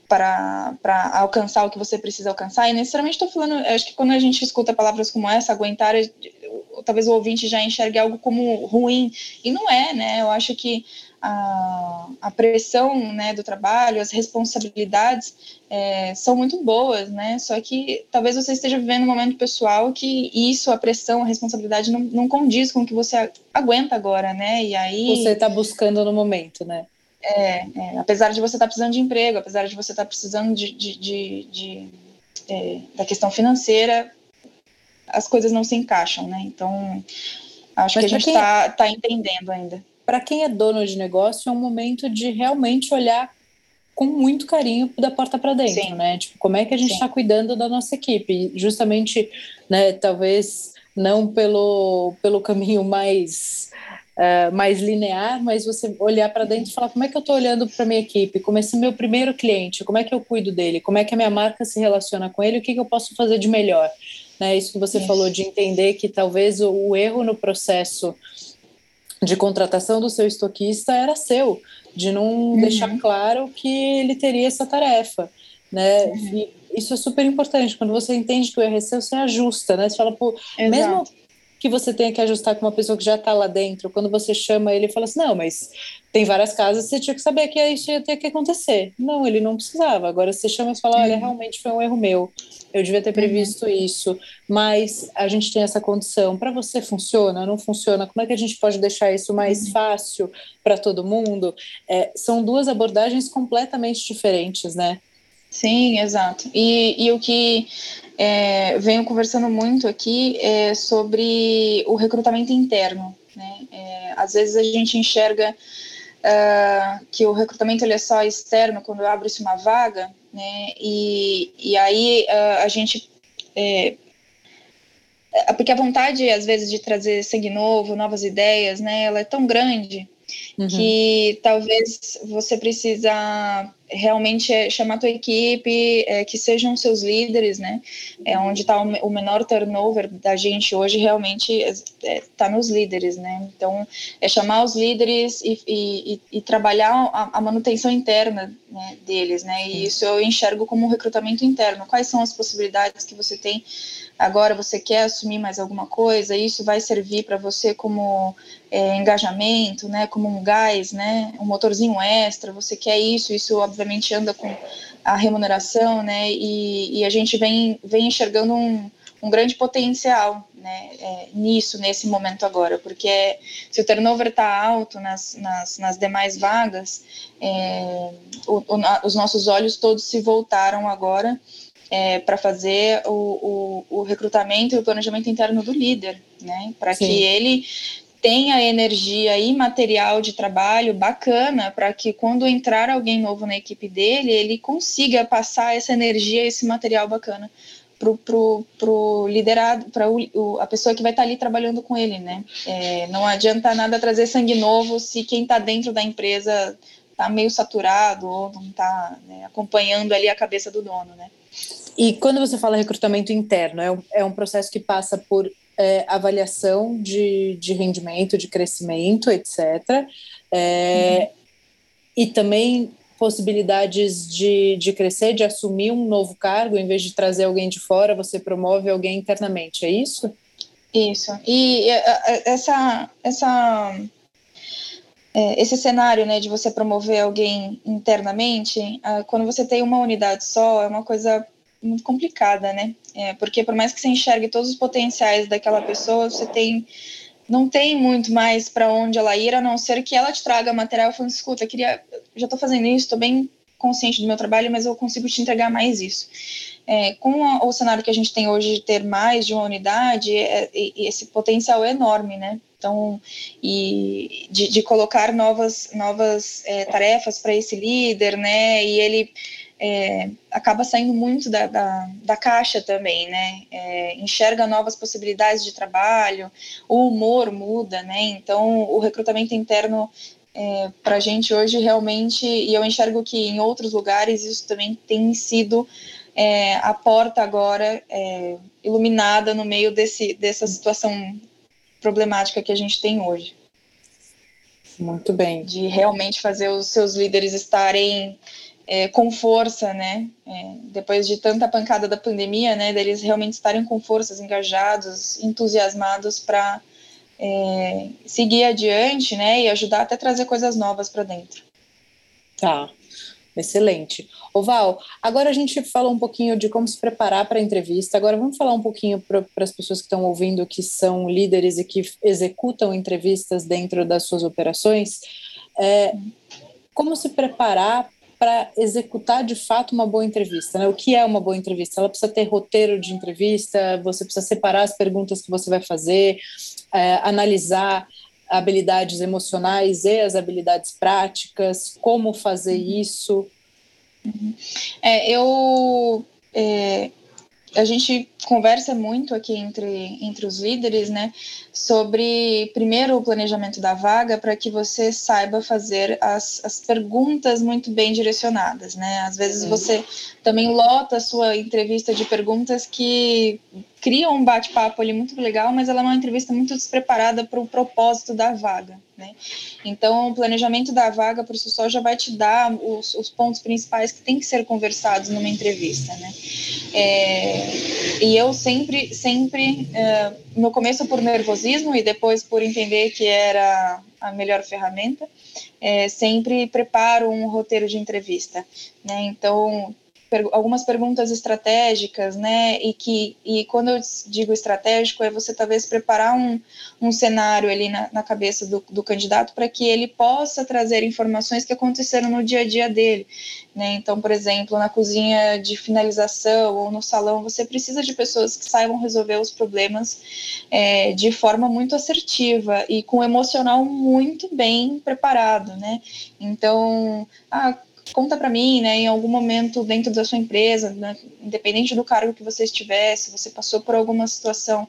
[SPEAKER 2] para alcançar o que você precisa alcançar. E necessariamente estou falando, acho que quando a gente escuta palavras como essa, aguentar, talvez o ouvinte já enxergue algo como ruim. E não é, né? Eu acho que a, a pressão né, do trabalho, as responsabilidades é, são muito boas, né? Só que talvez você esteja vivendo um momento pessoal que isso, a pressão, a responsabilidade não, não condiz com o que você aguenta agora, né? E aí
[SPEAKER 1] você está buscando no momento, né?
[SPEAKER 2] É, é, apesar de você estar tá precisando de emprego, apesar de você estar tá precisando de, de, de, de é, da questão financeira, as coisas não se encaixam, né? Então acho Mas que a gente está quem... tá entendendo ainda
[SPEAKER 1] para quem é dono de negócio, é um momento de realmente olhar com muito carinho da porta para dentro, Sim. né? Tipo, como é que a gente está cuidando da nossa equipe? Justamente, né, talvez não pelo, pelo caminho mais uh, mais linear, mas você olhar para dentro e falar como é que eu estou olhando para minha equipe, como é esse meu primeiro cliente, como é que eu cuido dele, como é que a minha marca se relaciona com ele, o que, que eu posso fazer de melhor, né? Isso que você Isso. falou de entender que talvez o, o erro no processo de contratação do seu estoquista era seu, de não uhum. deixar claro que ele teria essa tarefa, né? Uhum. isso é super importante. Quando você entende que o erro é seu, você ajusta, né? Você fala, pô, Exato. mesmo que você tenha que ajustar com uma pessoa que já está lá dentro, quando você chama ele e fala assim, não, mas tem várias casas, você tinha que saber que isso ia ter que acontecer. Não, ele não precisava. Agora você chama e fala, olha, uhum. realmente foi um erro meu eu devia ter previsto uhum. isso, mas a gente tem essa condição. Para você funciona? Não funciona? Como é que a gente pode deixar isso mais uhum. fácil para todo mundo? É, são duas abordagens completamente diferentes, né?
[SPEAKER 2] Sim, exato. E, e o que é, venho conversando muito aqui é sobre o recrutamento interno. Né? É, às vezes a gente enxerga uh, que o recrutamento ele é só externo quando abre-se uma vaga, né? E, e aí uh, a gente é, porque a vontade às vezes de trazer sangue novo, novas ideias, né? Ela é tão grande uhum. que talvez você precisa realmente é chamar a tua equipe, é, que sejam seus líderes, né? É onde está o, o, menor turnover da gente hoje realmente está é, é, nos líderes, né? Então é chamar os líderes e, e, e trabalhar a, a, manutenção interna né, deles, né? E isso eu enxergo como um recrutamento interno. Quais são as possibilidades que você tem agora? Você quer assumir mais alguma coisa? Isso vai servir para você como é, engajamento, né? Como um gás, né? Um motorzinho extra. Você quer isso? Isso obviamente obviamente anda com a remuneração, né? E, e a gente vem, vem enxergando um, um grande potencial né, é, nisso, nesse momento agora, porque é, se o turnover está alto nas, nas, nas, demais vagas, é, o, o, os nossos olhos todos se voltaram agora é, para fazer o, o, recrutamento e o planejamento interno do líder, né, para que ele tenha energia e material de trabalho bacana para que quando entrar alguém novo na equipe dele, ele consiga passar essa energia, esse material bacana pro, pro, pro liderado, para a pessoa que vai estar tá ali trabalhando com ele, né? É, não adianta nada trazer sangue novo se quem está dentro da empresa está meio saturado ou não está né, acompanhando ali a cabeça do dono, né?
[SPEAKER 1] E quando você fala recrutamento interno, é um, é um processo que passa por é, avaliação de, de rendimento, de crescimento, etc. É, uhum. E também possibilidades de, de crescer, de assumir um novo cargo, em vez de trazer alguém de fora, você promove alguém internamente, é isso?
[SPEAKER 2] Isso. E essa, essa, é, esse cenário né, de você promover alguém internamente, ah, quando você tem uma unidade só, é uma coisa muito complicada, né? É, porque por mais que você enxergue todos os potenciais daquela pessoa, você tem não tem muito mais para onde ela ir, a não ser que ela te traga material falando, escuta, queria, já estou fazendo isso, estou bem consciente do meu trabalho, mas eu consigo te entregar mais isso. É, com a, o cenário que a gente tem hoje de ter mais de uma unidade, é, esse potencial é enorme, né? Então, e de, de colocar novas, novas é, tarefas para esse líder, né? E ele é, acaba saindo muito da, da, da caixa também, né? É, enxerga novas possibilidades de trabalho, o humor muda, né? Então, o recrutamento interno é, para a gente hoje realmente, e eu enxergo que em outros lugares isso também tem sido é, a porta agora é, iluminada no meio desse, dessa situação problemática que a gente tem hoje.
[SPEAKER 1] Muito bem.
[SPEAKER 2] De realmente fazer os seus líderes estarem é, com força, né? É, depois de tanta pancada da pandemia, né? Deles realmente estarem com forças, engajados, entusiasmados para é, seguir adiante, né? E ajudar até trazer coisas novas para dentro.
[SPEAKER 1] Tá, excelente. Oval, agora a gente falou um pouquinho de como se preparar para a entrevista. Agora vamos falar um pouquinho para as pessoas que estão ouvindo, que são líderes e que executam entrevistas dentro das suas operações. É, como se preparar para executar de fato uma boa entrevista. Né? O que é uma boa entrevista? Ela precisa ter roteiro de entrevista, você precisa separar as perguntas que você vai fazer, é, analisar habilidades emocionais e as habilidades práticas, como fazer uhum. isso.
[SPEAKER 2] Uhum. É, eu é, a gente conversa muito aqui entre, entre os líderes, né, sobre primeiro o planejamento da vaga para que você saiba fazer as, as perguntas muito bem direcionadas, né? Às vezes você também lota a sua entrevista de perguntas que criam um bate-papo ali muito legal, mas ela é uma entrevista muito despreparada para o propósito da vaga, né? Então, o planejamento da vaga por si só já vai te dar os, os pontos principais que tem que ser conversados numa entrevista, né? É, e eu sempre, sempre, uh, no começo por nervosismo e depois por entender que era a melhor ferramenta, é, sempre preparo um roteiro de entrevista. Né? Então, per algumas perguntas estratégicas, né? E que e quando eu digo estratégico é você talvez preparar um, um cenário ali na, na cabeça do, do candidato para que ele possa trazer informações que aconteceram no dia a dia dele, né? Então, por exemplo, na cozinha de finalização ou no salão, você precisa de pessoas que saibam resolver os problemas é, de forma muito assertiva e com o emocional muito bem preparado, né? Então, ah, conta para mim, né, em algum momento dentro da sua empresa, né, independente do cargo que você estivesse, você passou por alguma situação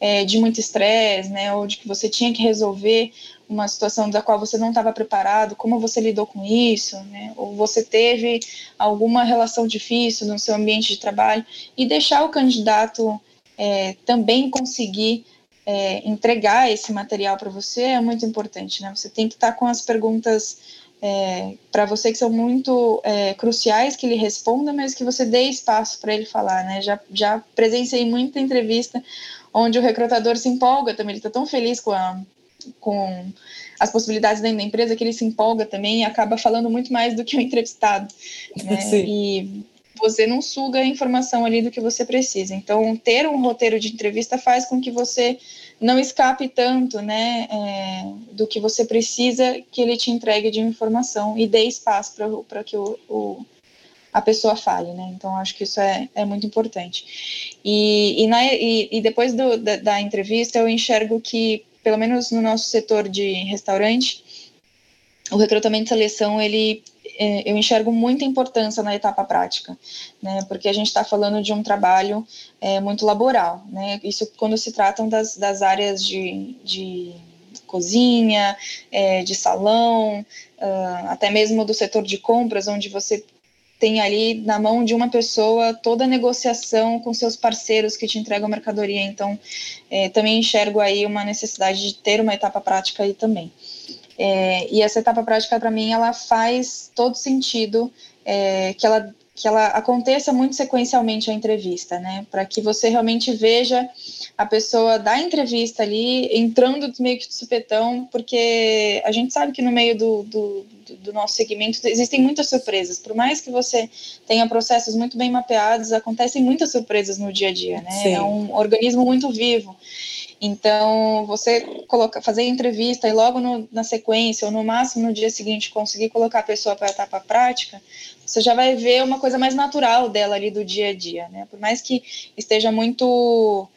[SPEAKER 2] é, de muito estresse, né, ou de que você tinha que resolver uma situação da qual você não estava preparado, como você lidou com isso, né, ou você teve alguma relação difícil no seu ambiente de trabalho, e deixar o candidato é, também conseguir é, entregar esse material para você é muito importante, né, você tem que estar tá com as perguntas é, para você que são muito é, cruciais que ele responda, mas que você dê espaço para ele falar, né? Já, já presenciei muita entrevista onde o recrutador se empolga também, ele está tão feliz com, a, com as possibilidades dentro da empresa que ele se empolga também e acaba falando muito mais do que o entrevistado, né? *laughs* E você não suga a informação ali do que você precisa. Então, ter um roteiro de entrevista faz com que você não escape tanto, né, é, do que você precisa que ele te entregue de informação e dê espaço para que o, o, a pessoa fale, né? Então, acho que isso é, é muito importante. E, e, na, e, e depois do, da, da entrevista, eu enxergo que, pelo menos no nosso setor de restaurante, o recrutamento e seleção ele eu enxergo muita importância na etapa prática, né, porque a gente está falando de um trabalho é, muito laboral, né, isso quando se tratam das, das áreas de, de cozinha, é, de salão, uh, até mesmo do setor de compras, onde você tem ali na mão de uma pessoa toda a negociação com seus parceiros que te entregam mercadoria. Então, é, também enxergo aí uma necessidade de ter uma etapa prática aí também. É, e essa etapa prática, para mim, ela faz todo sentido é, que, ela, que ela aconteça muito sequencialmente a entrevista, né? Para que você realmente veja a pessoa da entrevista ali entrando meio que de supetão, porque a gente sabe que no meio do, do, do nosso segmento existem muitas surpresas. Por mais que você tenha processos muito bem mapeados, acontecem muitas surpresas no dia a dia, né? Sim. É um organismo muito vivo. Então, você coloca, fazer entrevista e logo no, na sequência, ou no máximo no dia seguinte, conseguir colocar a pessoa para a etapa prática, você já vai ver uma coisa mais natural dela ali do dia a dia, né? Por mais que esteja muito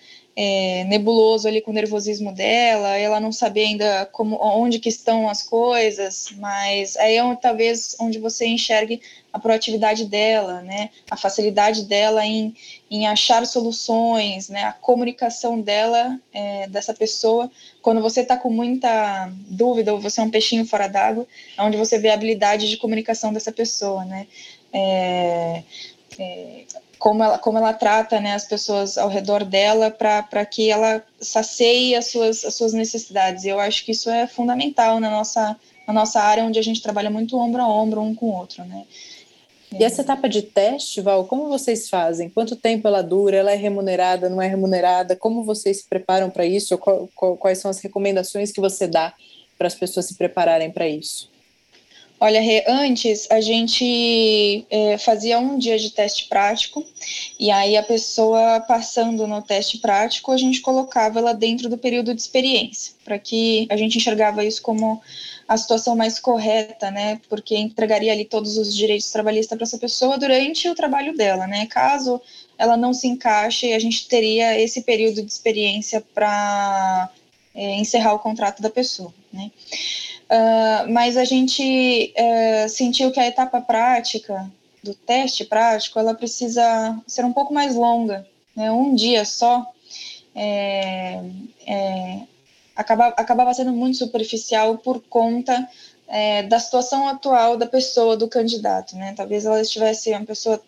[SPEAKER 2] é, nebuloso ali com o nervosismo dela, ela não saber ainda como, onde que estão as coisas, mas aí é talvez onde você enxergue a proatividade dela, né, a facilidade dela em, em achar soluções, né, a comunicação dela, é, dessa pessoa, quando você está com muita dúvida ou você é um peixinho fora d'água, é onde você vê a habilidade de comunicação dessa pessoa, né, é, é, como ela, como ela trata né, as pessoas ao redor dela para que ela sacie as suas, as suas necessidades. E eu acho que isso é fundamental na nossa, na nossa área, onde a gente trabalha muito ombro a ombro, um com o outro. Né?
[SPEAKER 1] E essa etapa de teste, Val, como vocês fazem? Quanto tempo ela dura? Ela é remunerada, não é remunerada? Como vocês se preparam para isso? Quais são as recomendações que você dá para as pessoas se prepararem para isso?
[SPEAKER 2] Olha, Rê, antes a gente é, fazia um dia de teste prático e aí a pessoa passando no teste prático, a gente colocava ela dentro do período de experiência, para que a gente enxergava isso como a situação mais correta, né? Porque entregaria ali todos os direitos trabalhistas para essa pessoa durante o trabalho dela, né? Caso ela não se encaixe, a gente teria esse período de experiência para é, encerrar o contrato da pessoa, né? Uh, mas a gente uh, sentiu que a etapa prática do teste prático ela precisa ser um pouco mais longa, né? um dia só é, é, acabava, acabava sendo muito superficial por conta é, da situação atual da pessoa, do candidato. Né? Talvez ela estivesse uma pessoa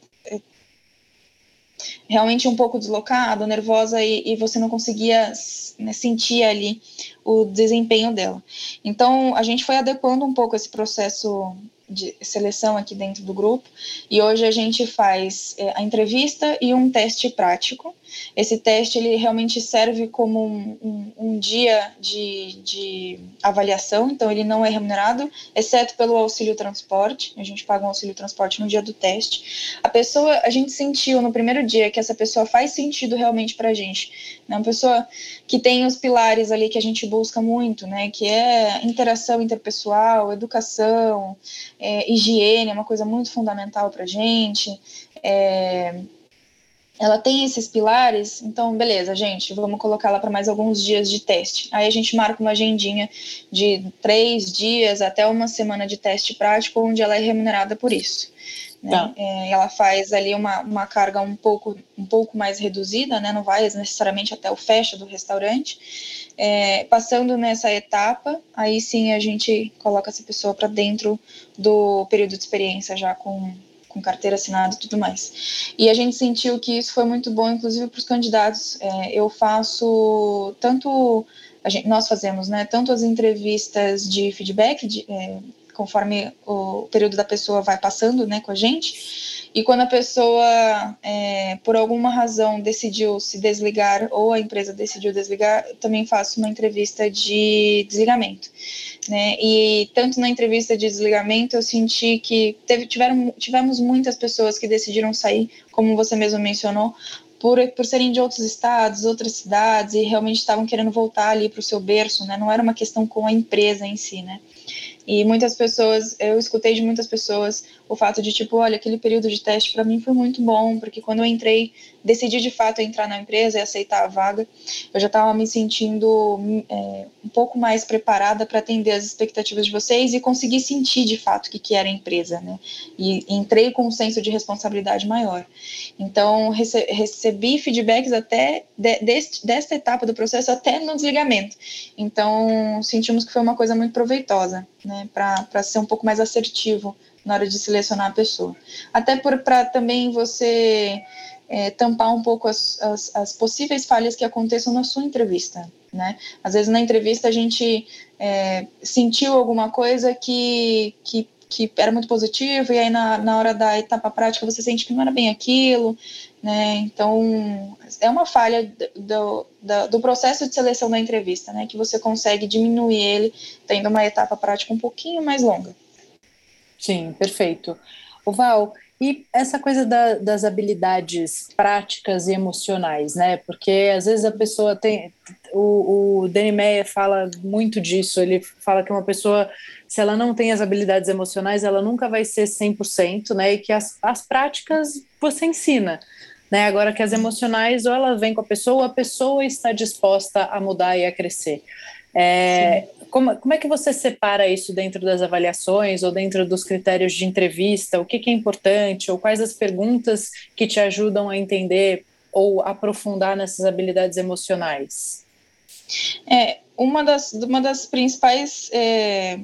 [SPEAKER 2] realmente um pouco deslocada, nervosa e, e você não conseguia né, sentir ali o desempenho dela. Então, a gente foi adequando um pouco esse processo de seleção aqui dentro do grupo e hoje a gente faz é, a entrevista e um teste prático esse teste ele realmente serve como um, um, um dia de, de, avaliação, então ele não é remunerado, exceto pelo auxílio transporte. A gente paga um auxílio transporte no dia do teste. A pessoa, a gente sentiu no primeiro dia que essa pessoa faz sentido realmente para a gente. É uma pessoa que tem os pilares ali que a gente busca muito, né? Que é interação interpessoal, educação, é, higiene, é uma coisa muito fundamental para a gente. É, ela tem esses pilares, então beleza, gente, vamos colocá-la para mais alguns dias de teste. Aí a gente marca uma agendinha de três dias até uma semana de teste prático, onde ela é remunerada por isso. Né? Tá. É, ela faz ali uma, uma carga um pouco, um pouco mais reduzida, né? não vai necessariamente até o fecha do restaurante. É, passando nessa etapa, aí sim a gente coloca essa pessoa para dentro do período de experiência já com com carteira assinada e tudo mais. E a gente sentiu que isso foi muito bom, inclusive para os candidatos. É, eu faço tanto, gente, nós fazemos, né, tanto as entrevistas de feedback, de, é, conforme o período da pessoa vai passando, né, com a gente, e quando a pessoa, é, por alguma razão, decidiu se desligar ou a empresa decidiu desligar, também faço uma entrevista de desligamento. Né? E tanto na entrevista de desligamento eu senti que teve, tiveram, tivemos muitas pessoas que decidiram sair, como você mesmo mencionou, por, por serem de outros estados, outras cidades, e realmente estavam querendo voltar ali para o seu berço, né? Não era uma questão com a empresa em si, né? E muitas pessoas, eu escutei de muitas pessoas o fato de tipo, olha, aquele período de teste para mim foi muito bom, porque quando eu entrei, decidi de fato entrar na empresa e aceitar a vaga, eu já estava me sentindo é, um pouco mais preparada para atender as expectativas de vocês e conseguir sentir de fato o que, que era a empresa, né? E entrei com um senso de responsabilidade maior. Então, rece recebi feedbacks até de, deste, desta etapa do processo até no desligamento. Então, sentimos que foi uma coisa muito proveitosa né, para ser um pouco mais assertivo na hora de selecionar a pessoa. Até para também você é, tampar um pouco as, as, as, possíveis falhas que aconteçam na sua entrevista. Né? Às vezes na entrevista a gente é, sentiu alguma coisa que, que, que era muito positivo, e aí na, na hora da etapa prática você sente que não era bem aquilo. Né? Então, é uma falha do, do, do, processo de seleção da entrevista, né? que você consegue diminuir ele tendo uma etapa prática um pouquinho mais longa.
[SPEAKER 1] Sim, perfeito. O Val, e essa coisa da, das habilidades práticas e emocionais, né? Porque às vezes a pessoa tem. O, o Danny Meyer fala muito disso. Ele fala que uma pessoa, se ela não tem as habilidades emocionais, ela nunca vai ser 100%, né? E que as, as práticas você ensina. Né? Agora que as emocionais, ou ela vem com a pessoa, ou a pessoa está disposta a mudar e a crescer. É, como, como é que você separa isso dentro das avaliações ou dentro dos critérios de entrevista? O que, que é importante? Ou quais as perguntas que te ajudam a entender ou aprofundar nessas habilidades emocionais?
[SPEAKER 2] É, uma das, uma das principais é,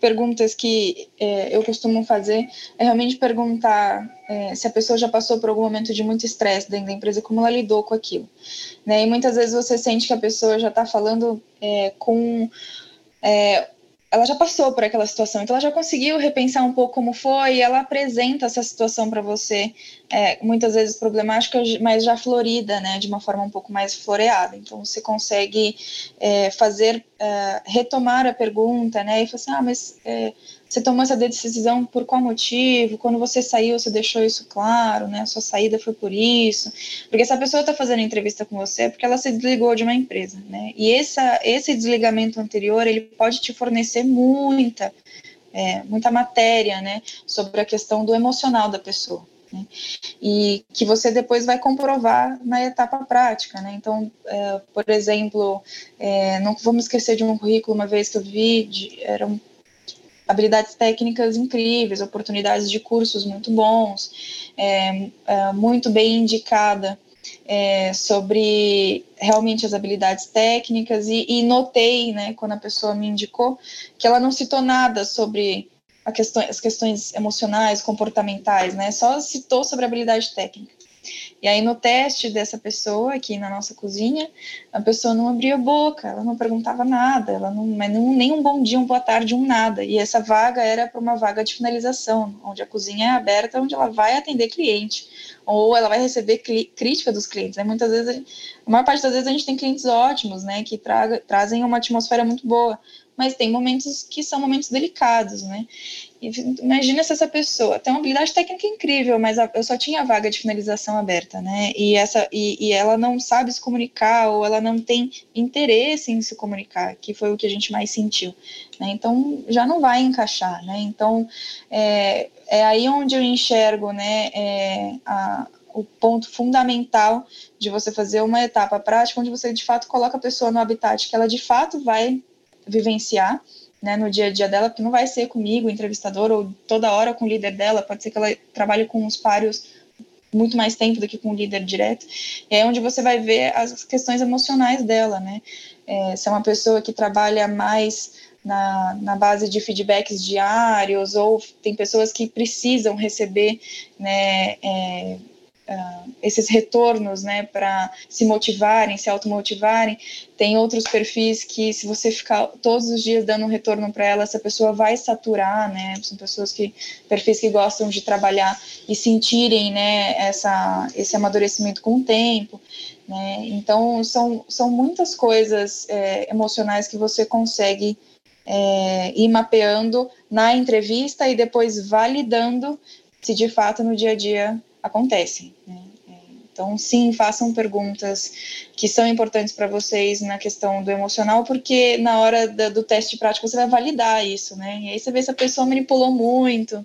[SPEAKER 2] perguntas que é, eu costumo fazer é realmente perguntar é, se a pessoa já passou por algum momento de muito estresse dentro da empresa, como ela lidou com aquilo. Né? E muitas vezes você sente que a pessoa já está falando é, com é, ela já passou por aquela situação, então ela já conseguiu repensar um pouco como foi, e ela apresenta essa situação para você, é, muitas vezes problemática, mas já florida, né, de uma forma um pouco mais floreada. Então você consegue é, fazer, é, retomar a pergunta, né, e falar assim, ah, mas é, você tomou essa decisão por qual motivo? Quando você saiu, você deixou isso claro, né? Sua saída foi por isso. Porque se a pessoa está fazendo entrevista com você porque ela se desligou de uma empresa, né? E essa, esse desligamento anterior, ele pode te fornecer muita, é, muita matéria, né? Sobre a questão do emocional da pessoa. Né? E que você depois vai comprovar na etapa prática, né? Então, é, por exemplo, é, não vamos esquecer de um currículo uma vez que eu vi, de, era um habilidades técnicas incríveis, oportunidades de cursos muito bons, é, é, muito bem indicada é, sobre realmente as habilidades técnicas e, e, notei, né, quando a pessoa me indicou, que ela não citou nada sobre questão, as questões emocionais, comportamentais, né, só citou sobre habilidade técnica. E aí, no teste dessa pessoa aqui na nossa cozinha, a pessoa não abria a boca, ela não perguntava nada, ela não, não, nem um bom dia, um boa tarde, um nada. E essa vaga era para uma vaga de finalização, onde a cozinha é aberta, onde ela vai atender cliente, ou ela vai receber crítica dos clientes. Né? Muitas vezes, a, a maior parte das vezes, a gente tem clientes ótimos, né, que traga, trazem uma atmosfera muito boa, mas tem momentos que são momentos delicados, né? Imagina se essa pessoa tem uma habilidade técnica incrível, mas eu só tinha a vaga de finalização aberta, né? E, essa, e, e, ela não sabe se comunicar ou ela não tem interesse em se comunicar, que foi o que a gente mais sentiu. Né? Então já não vai encaixar, né? Então é, é aí onde eu enxergo, né? É, a, o ponto fundamental de você fazer uma etapa prática, onde você de fato coloca a pessoa no habitat que ela de fato vai vivenciar né, no dia a dia dela, porque não vai ser comigo, entrevistador, ou toda hora com o líder dela, pode ser que ela trabalhe com os páreos muito mais tempo do que com o líder direto, e é onde você vai ver as questões emocionais dela, né, é, se é uma pessoa que trabalha mais na, na base de feedbacks diários, ou tem pessoas que precisam receber, né, é, uh, esses retornos, né, para se motivarem, se automotivarem. Tem outros perfis que, se você ficar todos os dias dando um retorno para ela, essa pessoa vai saturar, né? São pessoas que, perfis que gostam de trabalhar e sentirem, né, essa, esse amadurecimento com o tempo. Né? Então, são, são muitas coisas é, emocionais que você consegue é, ir mapeando na entrevista e depois validando se de fato no dia a dia acontecem. Né? É, então, sim, façam perguntas que são importantes para vocês na questão do emocional, porque na hora da, do teste prático você vai validar isso, né? E aí você vê se a pessoa manipulou muito.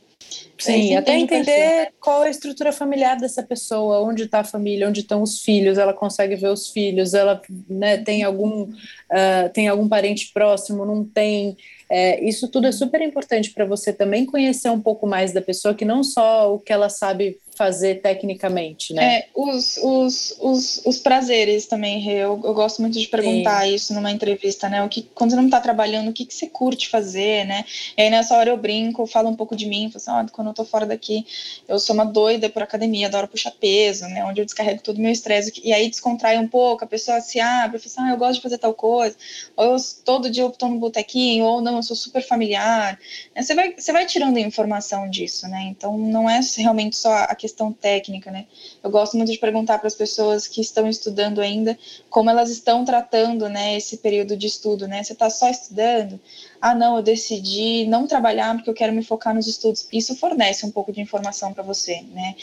[SPEAKER 1] Sim, até entender qual é a estrutura familiar dessa pessoa, onde está a família, onde estão os filhos, ela consegue ver os filhos, ela né, tem, algum, uh, tem algum parente próximo, não tem. É, isso tudo é super importante para você também conhecer um pouco mais da pessoa, que não só o que ela sabe fazer tecnicamente, né?
[SPEAKER 2] É, os, os, os, os prazeres também, eu, eu gosto muito de perguntar Sim. isso numa entrevista, né? O que, quando você não está trabalhando, o que, que você curte fazer, né? E aí nessa hora eu brinco, falo um pouco de mim, falo assim, oh, quando eu tô fora daqui, eu sou uma doida por academia, adoro puxar peso, né? Onde eu descarrego todo o meu estresse, e aí descontrai um pouco, a pessoa se abre, fala assim, ah, eu gosto de fazer tal coisa, ou eu, todo dia eu tô no botequinho, ou não, eu sou super familiar. Né? Você, vai, você vai tirando informação disso, né? Então não é realmente só a questão técnica, né? Eu gosto muito de perguntar para as pessoas que estão estudando ainda como elas estão tratando, né, esse período de estudo, né? Você está só estudando? Ah, não, eu decidi não trabalhar porque eu quero me focar nos estudos. Isso fornece um pouco de informação para você, né?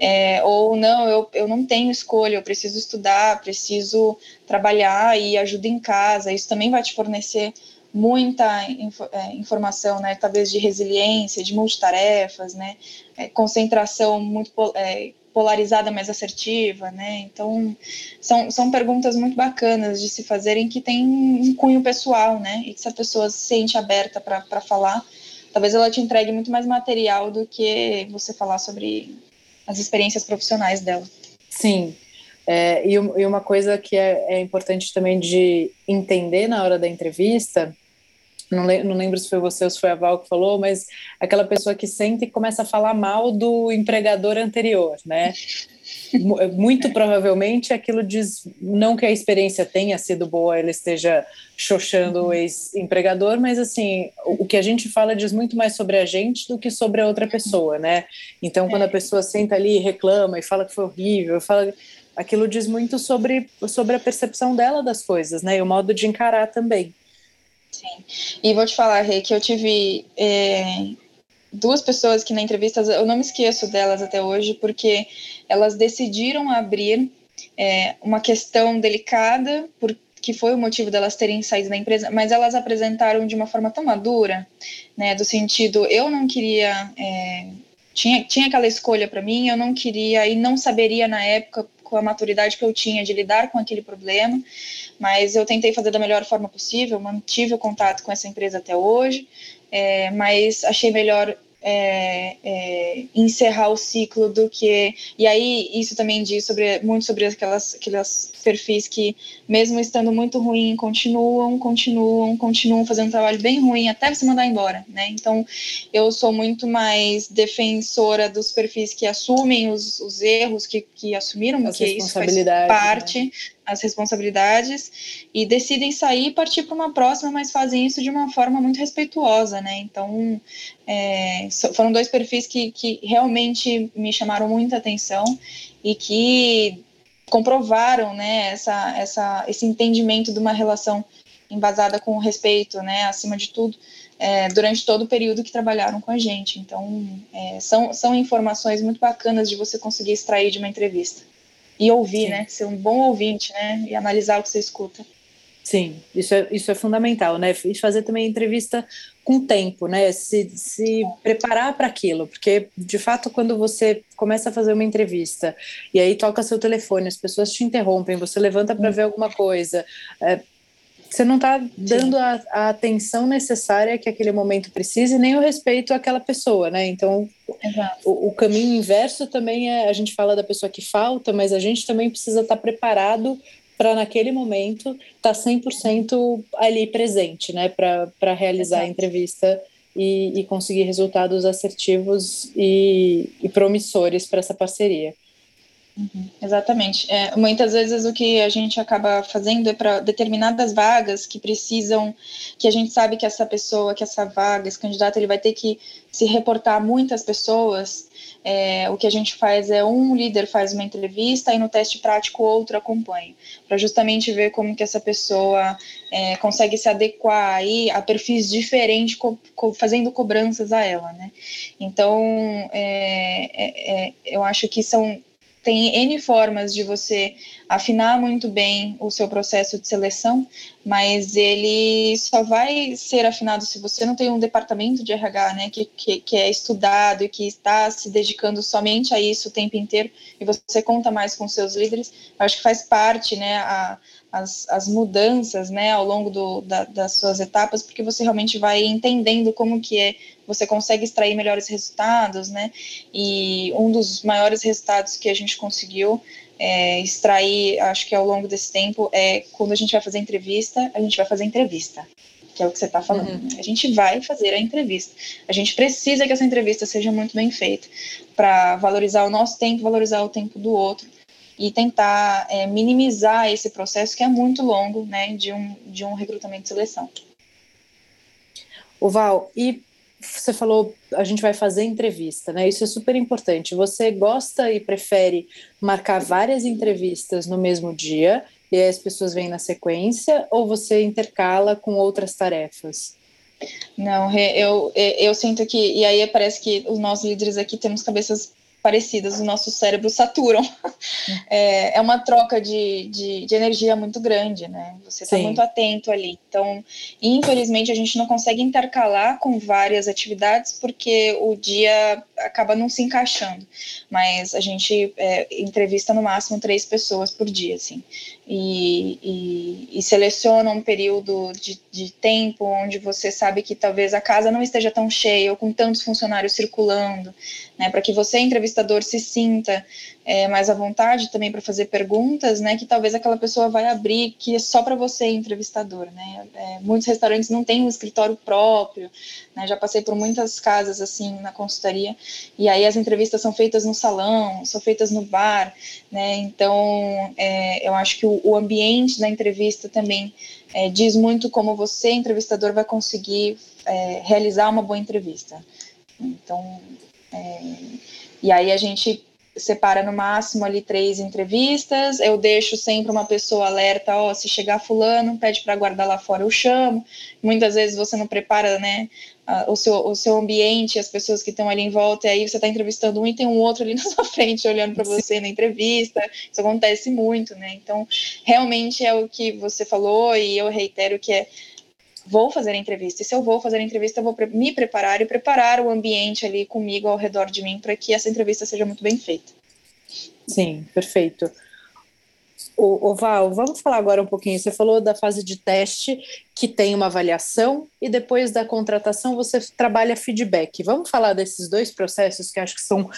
[SPEAKER 2] É, ou não, eu, eu não tenho escolha, eu preciso estudar, preciso trabalhar e ajuda em casa. Isso também vai te fornecer muita info, é, informação, né, talvez de resiliência, de multitarefas, né, é, concentração muito é, polarizada, mais assertiva, né, então são, são perguntas muito bacanas de se fazerem que tem um cunho pessoal, né, e que se a pessoa se sente aberta para falar, talvez ela te entregue muito mais material do que você falar sobre as experiências profissionais dela.
[SPEAKER 1] Sim, é, e, e, uma coisa que é, é, importante também de entender na hora da entrevista não, lembro se foi você ou se foi a Val que falou, mas aquela pessoa que senta e começa a falar mal do empregador anterior, né? Muito provavelmente aquilo diz, não que a experiência tenha sido boa, ele esteja xoxando o ex-empregador, mas assim, o que a gente fala diz muito mais sobre a gente do que sobre a outra pessoa, né? Então, quando a pessoa senta ali e reclama e fala que foi horrível, fala aquilo diz muito sobre, sobre a percepção dela das coisas, né? E o modo de encarar também.
[SPEAKER 2] Sim. E vou te falar, Rê, que eu tive é, duas pessoas que na entrevista, eu não me esqueço delas até hoje, porque elas decidiram abrir é, uma questão delicada, que foi o motivo delas terem saído da empresa, mas elas apresentaram de uma forma tão madura, né, do sentido, eu não queria. É, tinha, tinha aquela escolha para mim, eu não queria e não saberia na época com a maturidade que eu tinha de lidar com aquele problema, mas eu tentei fazer da melhor forma possível, mantive o contato com essa empresa até hoje, é, mas achei melhor é, é, encerrar o ciclo do que. E aí, isso também diz sobre, muito sobre aquelas, aquelas perfis que, mesmo estando muito ruim, continuam, continuam, continuam fazendo um trabalho bem ruim até você mandar embora, né? Então, eu sou muito mais defensora dos perfis que assumem os, os erros que, que assumiram,
[SPEAKER 1] As
[SPEAKER 2] que isso faz parte. Né? As responsabilidades e decidem sair e partir para uma próxima, mas fazem isso de uma forma muito respeituosa, né? Então, é, foram dois perfis que, que realmente me chamaram muita atenção e que comprovaram, né, essa, essa, esse entendimento de uma relação embasada com respeito, né, acima de tudo, é, durante todo o período que trabalharam com a gente. Então, é, são, são informações muito bacanas de você conseguir extrair de uma entrevista e ouvir, Sim. né? Ser um bom ouvinte, né? E analisar o que você escuta.
[SPEAKER 1] Sim, isso é, isso é fundamental, né? E fazer também entrevista com tempo, né? Se, se preparar para aquilo, porque de fato, quando você começa a fazer uma entrevista e aí toca seu telefone, as pessoas te interrompem, você levanta para ver alguma coisa, é, você não está dando a, a, atenção necessária que aquele momento precisa nem o respeito àquela pessoa, né? Então, o, o, caminho inverso também é a gente fala da pessoa que falta, mas a gente também precisa estar tá preparado para naquele momento estar tá 100% ali presente, né? Para realizar Exato. a entrevista e, e, conseguir resultados assertivos e, e promissores para essa parceria.
[SPEAKER 2] Uhum, exatamente. É, muitas vezes o que a gente acaba fazendo é para determinadas vagas que precisam, que a gente sabe que essa pessoa, que essa vaga, esse candidato, ele vai ter que se reportar a muitas pessoas. É, o que a gente faz é um líder faz uma entrevista e no teste prático outro acompanha, para justamente ver como que essa pessoa é, consegue se adequar aí a perfis diferentes, co co fazendo cobranças a ela, né? Então, é, é, é eu acho que são tem N formas de você afinar muito bem o seu processo de seleção, mas ele só vai ser afinado se você não tem um departamento de RH, né, que, que, que é estudado e que está se dedicando somente a isso o tempo inteiro, e você conta mais com seus líderes, acho que faz parte, né, a, as, as mudanças, né, ao longo do, da, das suas etapas, porque você realmente vai entendendo como que é, você consegue extrair melhores resultados, né, e um dos maiores resultados que a gente conseguiu é, extrair, acho que ao longo desse tempo, é quando a gente vai fazer entrevista, a gente vai fazer entrevista, que é o que você está falando. Uhum. A gente vai fazer a entrevista. A gente precisa que essa entrevista seja muito bem feita para valorizar o nosso tempo, valorizar o tempo do outro e tentar é, minimizar esse processo que é muito longo, né, de um, de um recrutamento de seleção.
[SPEAKER 1] O Val, e você falou, a gente vai fazer entrevista, né? Isso é super importante. Você gosta e prefere marcar várias entrevistas no mesmo dia e as pessoas vêm na sequência, ou você intercala com outras tarefas?
[SPEAKER 2] Não, eu, eu sinto que, e aí parece que os nossos líderes aqui temos cabeças parecidas, o nosso cérebro saturam. *laughs* É, é uma troca de, de, de, energia muito grande, né? Você está muito atento ali. Então, infelizmente, a gente não consegue intercalar com várias atividades porque o dia acaba não se encaixando. Mas a gente é, entrevista no máximo três pessoas por dia, assim. E, e, e seleciona um período de, de tempo onde você sabe que talvez a casa não esteja tão cheia ou com tantos funcionários circulando, né? Para que você, entrevistador, se sinta é, mais à vontade também para fazer perguntas, né, que talvez aquela pessoa vai abrir que é só para você, entrevistador, né, é, muitos restaurantes não têm um escritório próprio, né, já passei por muitas casas, assim, na consultoria, e aí as entrevistas são feitas no salão, são feitas no bar, né, então é, eu acho que o, o, ambiente da entrevista também é, diz muito como você, entrevistador, vai conseguir é, realizar uma boa entrevista. Então, é, e aí a gente separa no máximo ali três entrevistas. Eu deixo sempre uma pessoa alerta, ó, se chegar fulano, pede para guardar lá fora, eu chamo. Muitas vezes você não prepara, né, o seu, o seu ambiente, as pessoas que estão ali em volta, e aí você está entrevistando um e tem um outro ali *laughs* na sua frente olhando para você na entrevista. Isso acontece muito, né? Então, realmente é o que você falou e eu reitero que é vou fazer a entrevista. E se eu vou fazer a entrevista, eu vou me preparar e preparar o ambiente ali comigo ao redor de mim para que essa entrevista seja muito bem feita.
[SPEAKER 1] Sim, perfeito. O, o, Val, vamos falar agora um pouquinho. Você falou da fase de teste, que tem uma avaliação, e depois da contratação você trabalha feedback. Vamos falar desses dois processos que acho que são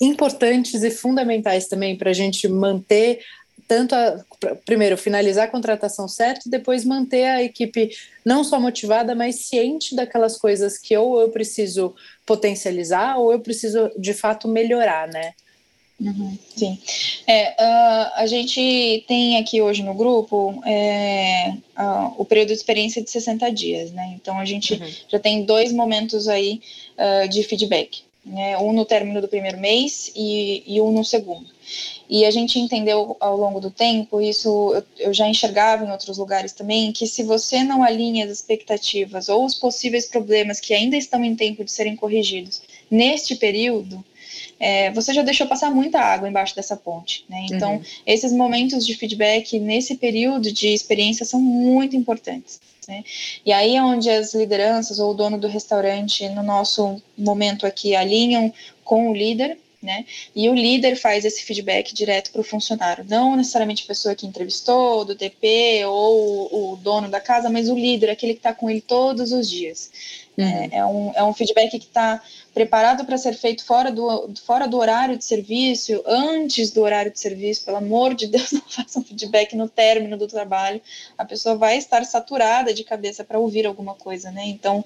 [SPEAKER 1] importantes e fundamentais também para a gente manter tanto a, primeiro finalizar a contratação certa e depois manter a equipe não só motivada, mas ciente daquelas coisas que ou eu preciso potencializar ou eu preciso de fato melhorar, né?
[SPEAKER 2] Uhum, sim. É, uh, a gente tem aqui hoje no grupo é, uh, o período de experiência de 60 dias, né? Então a gente uhum. já tem dois momentos aí uh, de feedback, né? Um no término do primeiro mês e, e um no segundo. E a gente entendeu ao longo do tempo, isso eu, já enxergava em outros lugares também, que se você não alinha as expectativas ou os possíveis problemas que ainda estão em tempo de serem corrigidos neste período, é, você já deixou passar muita água embaixo dessa ponte. Né? Então, uhum. esses momentos de feedback nesse período de experiência são muito importantes. Né? E aí é onde as lideranças ou o dono do restaurante, no nosso momento aqui, alinham com o líder né? E o líder faz esse feedback direto para o funcionário, não necessariamente a pessoa que entrevistou, do TP ou o dono da casa, mas o líder, aquele que está com ele todos os dias. Uhum. É, é, um, é um feedback que está preparado para ser feito fora do, fora do horário de serviço, antes do horário de serviço, pelo amor de Deus, *laughs* não façam um feedback no término do trabalho. A pessoa vai estar saturada de cabeça para ouvir alguma coisa, né? Então,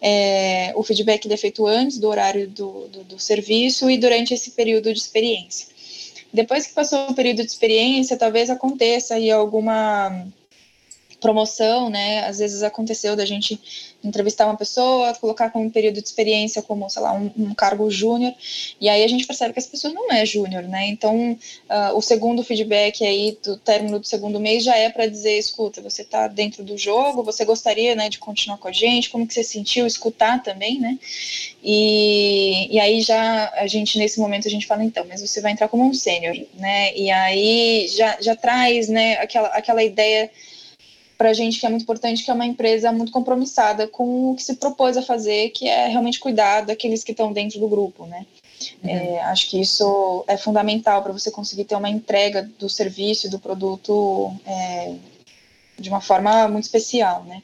[SPEAKER 2] é, o feedback é feito antes do horário do, do, do serviço e durante esse período de experiência. Depois que passou o período de experiência, talvez aconteça aí alguma promoção, né? Às vezes aconteceu da gente entrevistar uma pessoa, colocar como período de experiência como, sei lá, um, um cargo júnior, e aí a gente percebe que essa pessoa não é júnior, né? Então, uh, o segundo feedback aí do término do segundo mês já é para dizer, escuta, você está dentro do jogo, você gostaria, né, de continuar com a gente, como que você sentiu, escutar também, né? E, e aí já a gente nesse momento a gente fala então, mas você vai entrar como um sênior, né? E aí já, já traz, né, aquela aquela ideia para a gente que é muito importante, que é uma empresa muito compromissada com o que se propôs a fazer, que é realmente cuidar daqueles que estão dentro do grupo, né? Uhum. É, acho que isso é fundamental para você conseguir ter uma entrega do serviço do produto é, de uma forma muito especial, né?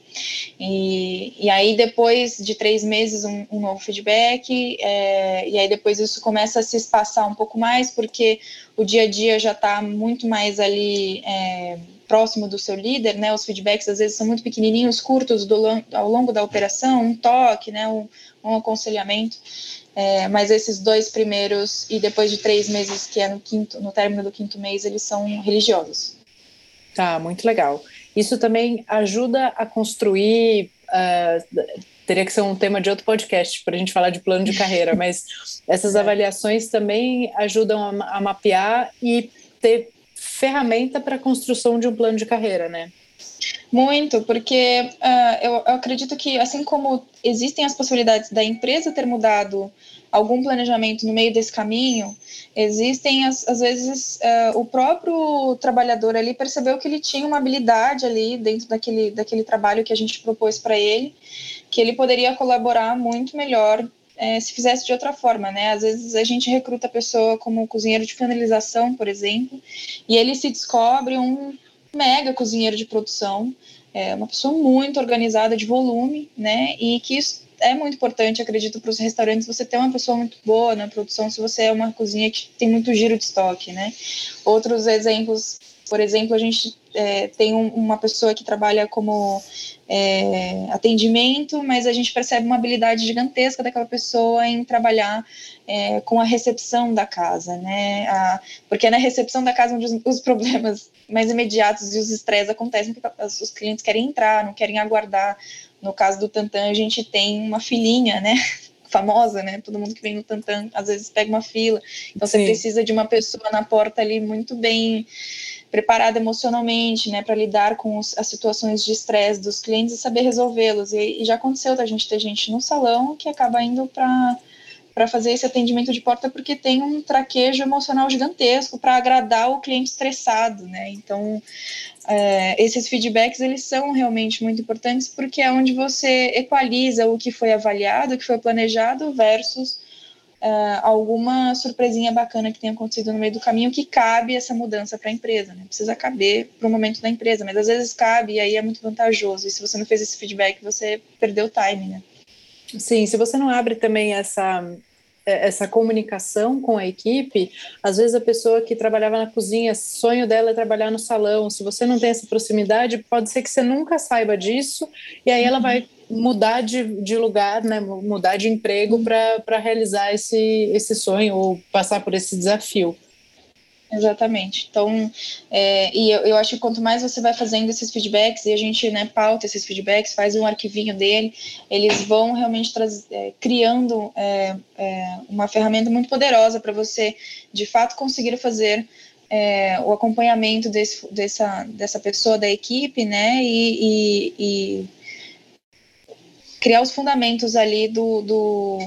[SPEAKER 2] E, e aí depois de três meses um, um novo feedback, é, e aí depois isso começa a se espaçar um pouco mais, porque o dia a dia já está muito mais ali é, próximo do seu líder, né? Os feedbacks às vezes são muito pequenininhos, curtos do, ao longo da operação, um toque, né? Um, um aconselhamento. É, mas esses dois primeiros e depois de três meses, que é no quinto, no término do quinto mês, eles são religiosos.
[SPEAKER 1] Tá, muito legal. Isso também ajuda a construir. Uh, teria que ser um tema de outro podcast para a gente falar de plano de carreira, mas *laughs* essas é. avaliações também ajudam a, a mapear e ter ferramenta para a construção de um plano de carreira, né?
[SPEAKER 2] Muito, porque uh, eu, eu, acredito que, assim como existem as possibilidades da empresa ter mudado algum planejamento no meio desse caminho, existem, as, às vezes, uh, o próprio trabalhador ali percebeu que ele tinha uma habilidade ali dentro daquele, daquele trabalho que a gente propôs para ele, que ele poderia colaborar muito melhor é, se fizesse de outra forma, né? Às vezes a gente recruta a pessoa como cozinheiro de finalização, por exemplo, e ele se descobre um mega cozinheiro de produção, é uma pessoa muito organizada de volume, né? E que isso é muito importante, acredito, para os restaurantes você ter uma pessoa muito boa na produção, se você é uma cozinha que tem muito giro de estoque, né? Outros exemplos, por exemplo, a gente é, tem um, uma pessoa que trabalha como é, atendimento, mas a gente percebe uma habilidade gigantesca daquela pessoa em trabalhar é, com a recepção da casa, né? A, porque é na recepção da casa onde os, os problemas mais imediatos e os estresses acontecem, porque os clientes querem entrar, não querem aguardar. No caso do Tantan, a gente tem uma filhinha, né? *laughs* famosa, né? Todo mundo que vem no Tantan às vezes pega uma fila. Então Sim. você precisa de uma pessoa na porta ali muito bem preparada emocionalmente, né, para lidar com os, as situações de estresse dos clientes e saber resolvê-los. E, e, já aconteceu da gente ter gente no salão que acaba indo para para fazer esse atendimento de porta porque tem um traquejo emocional gigantesco para agradar o cliente estressado, né? Então, é, esses feedbacks eles são realmente muito importantes porque é onde você equaliza o que foi avaliado, o que foi planejado versus uh, alguma surpresinha bacana que tenha acontecido no meio do caminho que cabe essa mudança para a empresa, né? Precisa caber para o momento da empresa, mas às vezes cabe e aí é muito vantajoso. E se você não fez esse feedback, você perdeu o time, né?
[SPEAKER 1] Sim, se você não abre também essa essa comunicação com a equipe, às vezes a pessoa que trabalhava na cozinha, sonho dela é trabalhar no salão. Se você não tem essa proximidade, pode ser que você nunca saiba disso, e aí ela vai mudar de, de lugar, né, mudar de emprego para realizar esse, esse sonho ou passar por esse desafio.
[SPEAKER 2] Exatamente. Então, é, e eu, eu, acho que quanto mais você vai fazendo esses feedbacks, e a gente né, pauta esses feedbacks, faz um arquivinho dele, eles vão realmente é, criando é, é, uma ferramenta muito poderosa para você, de fato, conseguir fazer é, o acompanhamento desse, dessa, dessa pessoa da equipe, né, e, e, e criar os fundamentos ali do, do,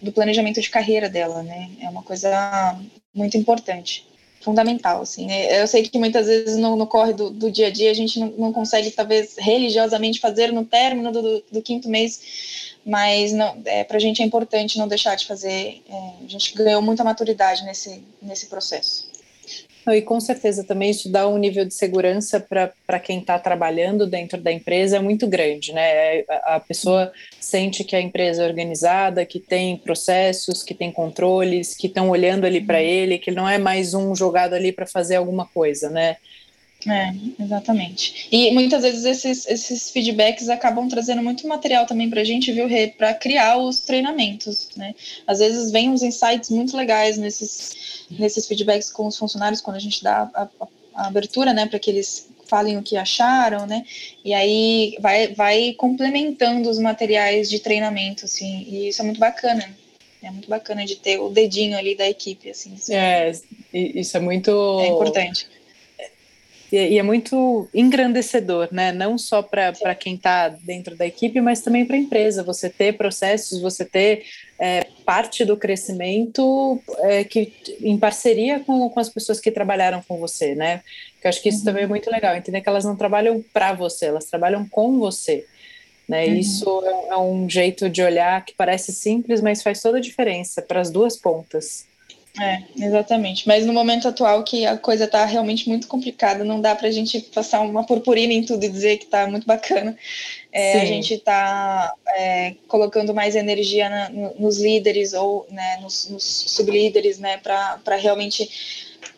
[SPEAKER 2] do planejamento de carreira dela, né, é uma coisa muito importante fundamental, assim, né? Eu sei que muitas vezes no, no corre do, do, dia a dia a gente não, não, consegue, talvez, religiosamente fazer no término do, do, do quinto mês, mas não, é, para a gente é importante não deixar de fazer. É, a gente ganhou muita maturidade nesse, nesse processo.
[SPEAKER 1] E com certeza também isso dá um nível de segurança para quem está trabalhando dentro da empresa é muito grande, né? A, a, pessoa sente que a empresa é organizada, que tem processos, que tem controles, que estão olhando ali para ele, que não é mais um jogado ali para fazer alguma coisa, né?
[SPEAKER 2] É, exatamente. E muitas vezes esses, esses feedbacks acabam trazendo muito material também para a gente, viu, Rê, para criar os treinamentos, né? Às vezes vem uns insights muito legais nesses, nesses feedbacks com os funcionários, quando a gente dá a, a, a abertura, né, para que eles falem o que acharam, né? E aí vai, vai complementando os materiais de treinamento, assim, e isso é muito bacana. É muito bacana de ter o dedinho ali da equipe, assim.
[SPEAKER 1] É, isso é muito...
[SPEAKER 2] É importante
[SPEAKER 1] e, é muito engrandecedor, né? Não só para quem está dentro da equipe, mas também para a empresa. Você ter processos, você ter é, parte do crescimento é, que em parceria com, com as pessoas que trabalharam com você, né? Que eu acho que isso uhum. também é muito legal. Entender que elas não trabalham para você, elas trabalham com você. Né? Uhum. Isso é, é um jeito de olhar que parece simples, mas faz toda a diferença para as duas pontas.
[SPEAKER 2] É, exatamente. Mas no momento atual que a coisa está realmente muito complicada, não dá para a gente passar uma purpurina em tudo e dizer que está muito bacana. É, a gente está é, colocando mais energia na, nos líderes ou né, nos, nos sublíderes, né, para realmente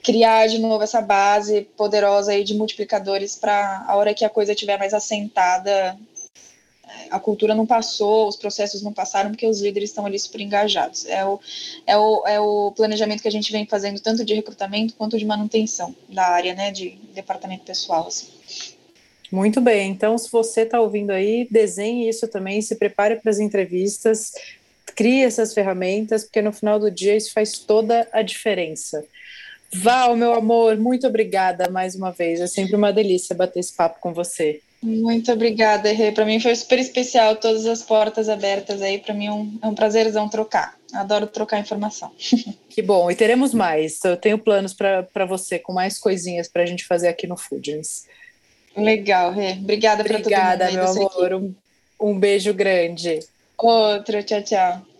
[SPEAKER 2] criar de novo essa base poderosa aí de multiplicadores para a hora que a coisa estiver mais assentada, a cultura não passou, os processos não passaram, porque os líderes estão ali super engajados. É o, é o, é o planejamento que a gente vem fazendo, tanto de recrutamento quanto de manutenção da área, né, de departamento pessoal. Assim.
[SPEAKER 1] Muito bem, então se você está ouvindo aí, desenhe isso também, se prepare para as entrevistas, crie essas ferramentas, porque no final do dia isso faz toda a diferença. Val, meu amor, muito obrigada mais uma vez. É sempre uma delícia bater esse papo com você.
[SPEAKER 2] Muito obrigada, Rê. Para mim foi super especial, todas as portas abertas aí. Para mim é um, é um prazerzão trocar. Adoro trocar informação. *laughs*
[SPEAKER 1] Que bom, e teremos mais. Eu tenho planos para você com mais coisinhas para a gente fazer aqui no Foodness.
[SPEAKER 2] Legal, Rê. Obrigada para todo mundo.
[SPEAKER 1] Obrigada, meu amor. Um, um beijo grande.
[SPEAKER 2] Outro, tchau, tchau.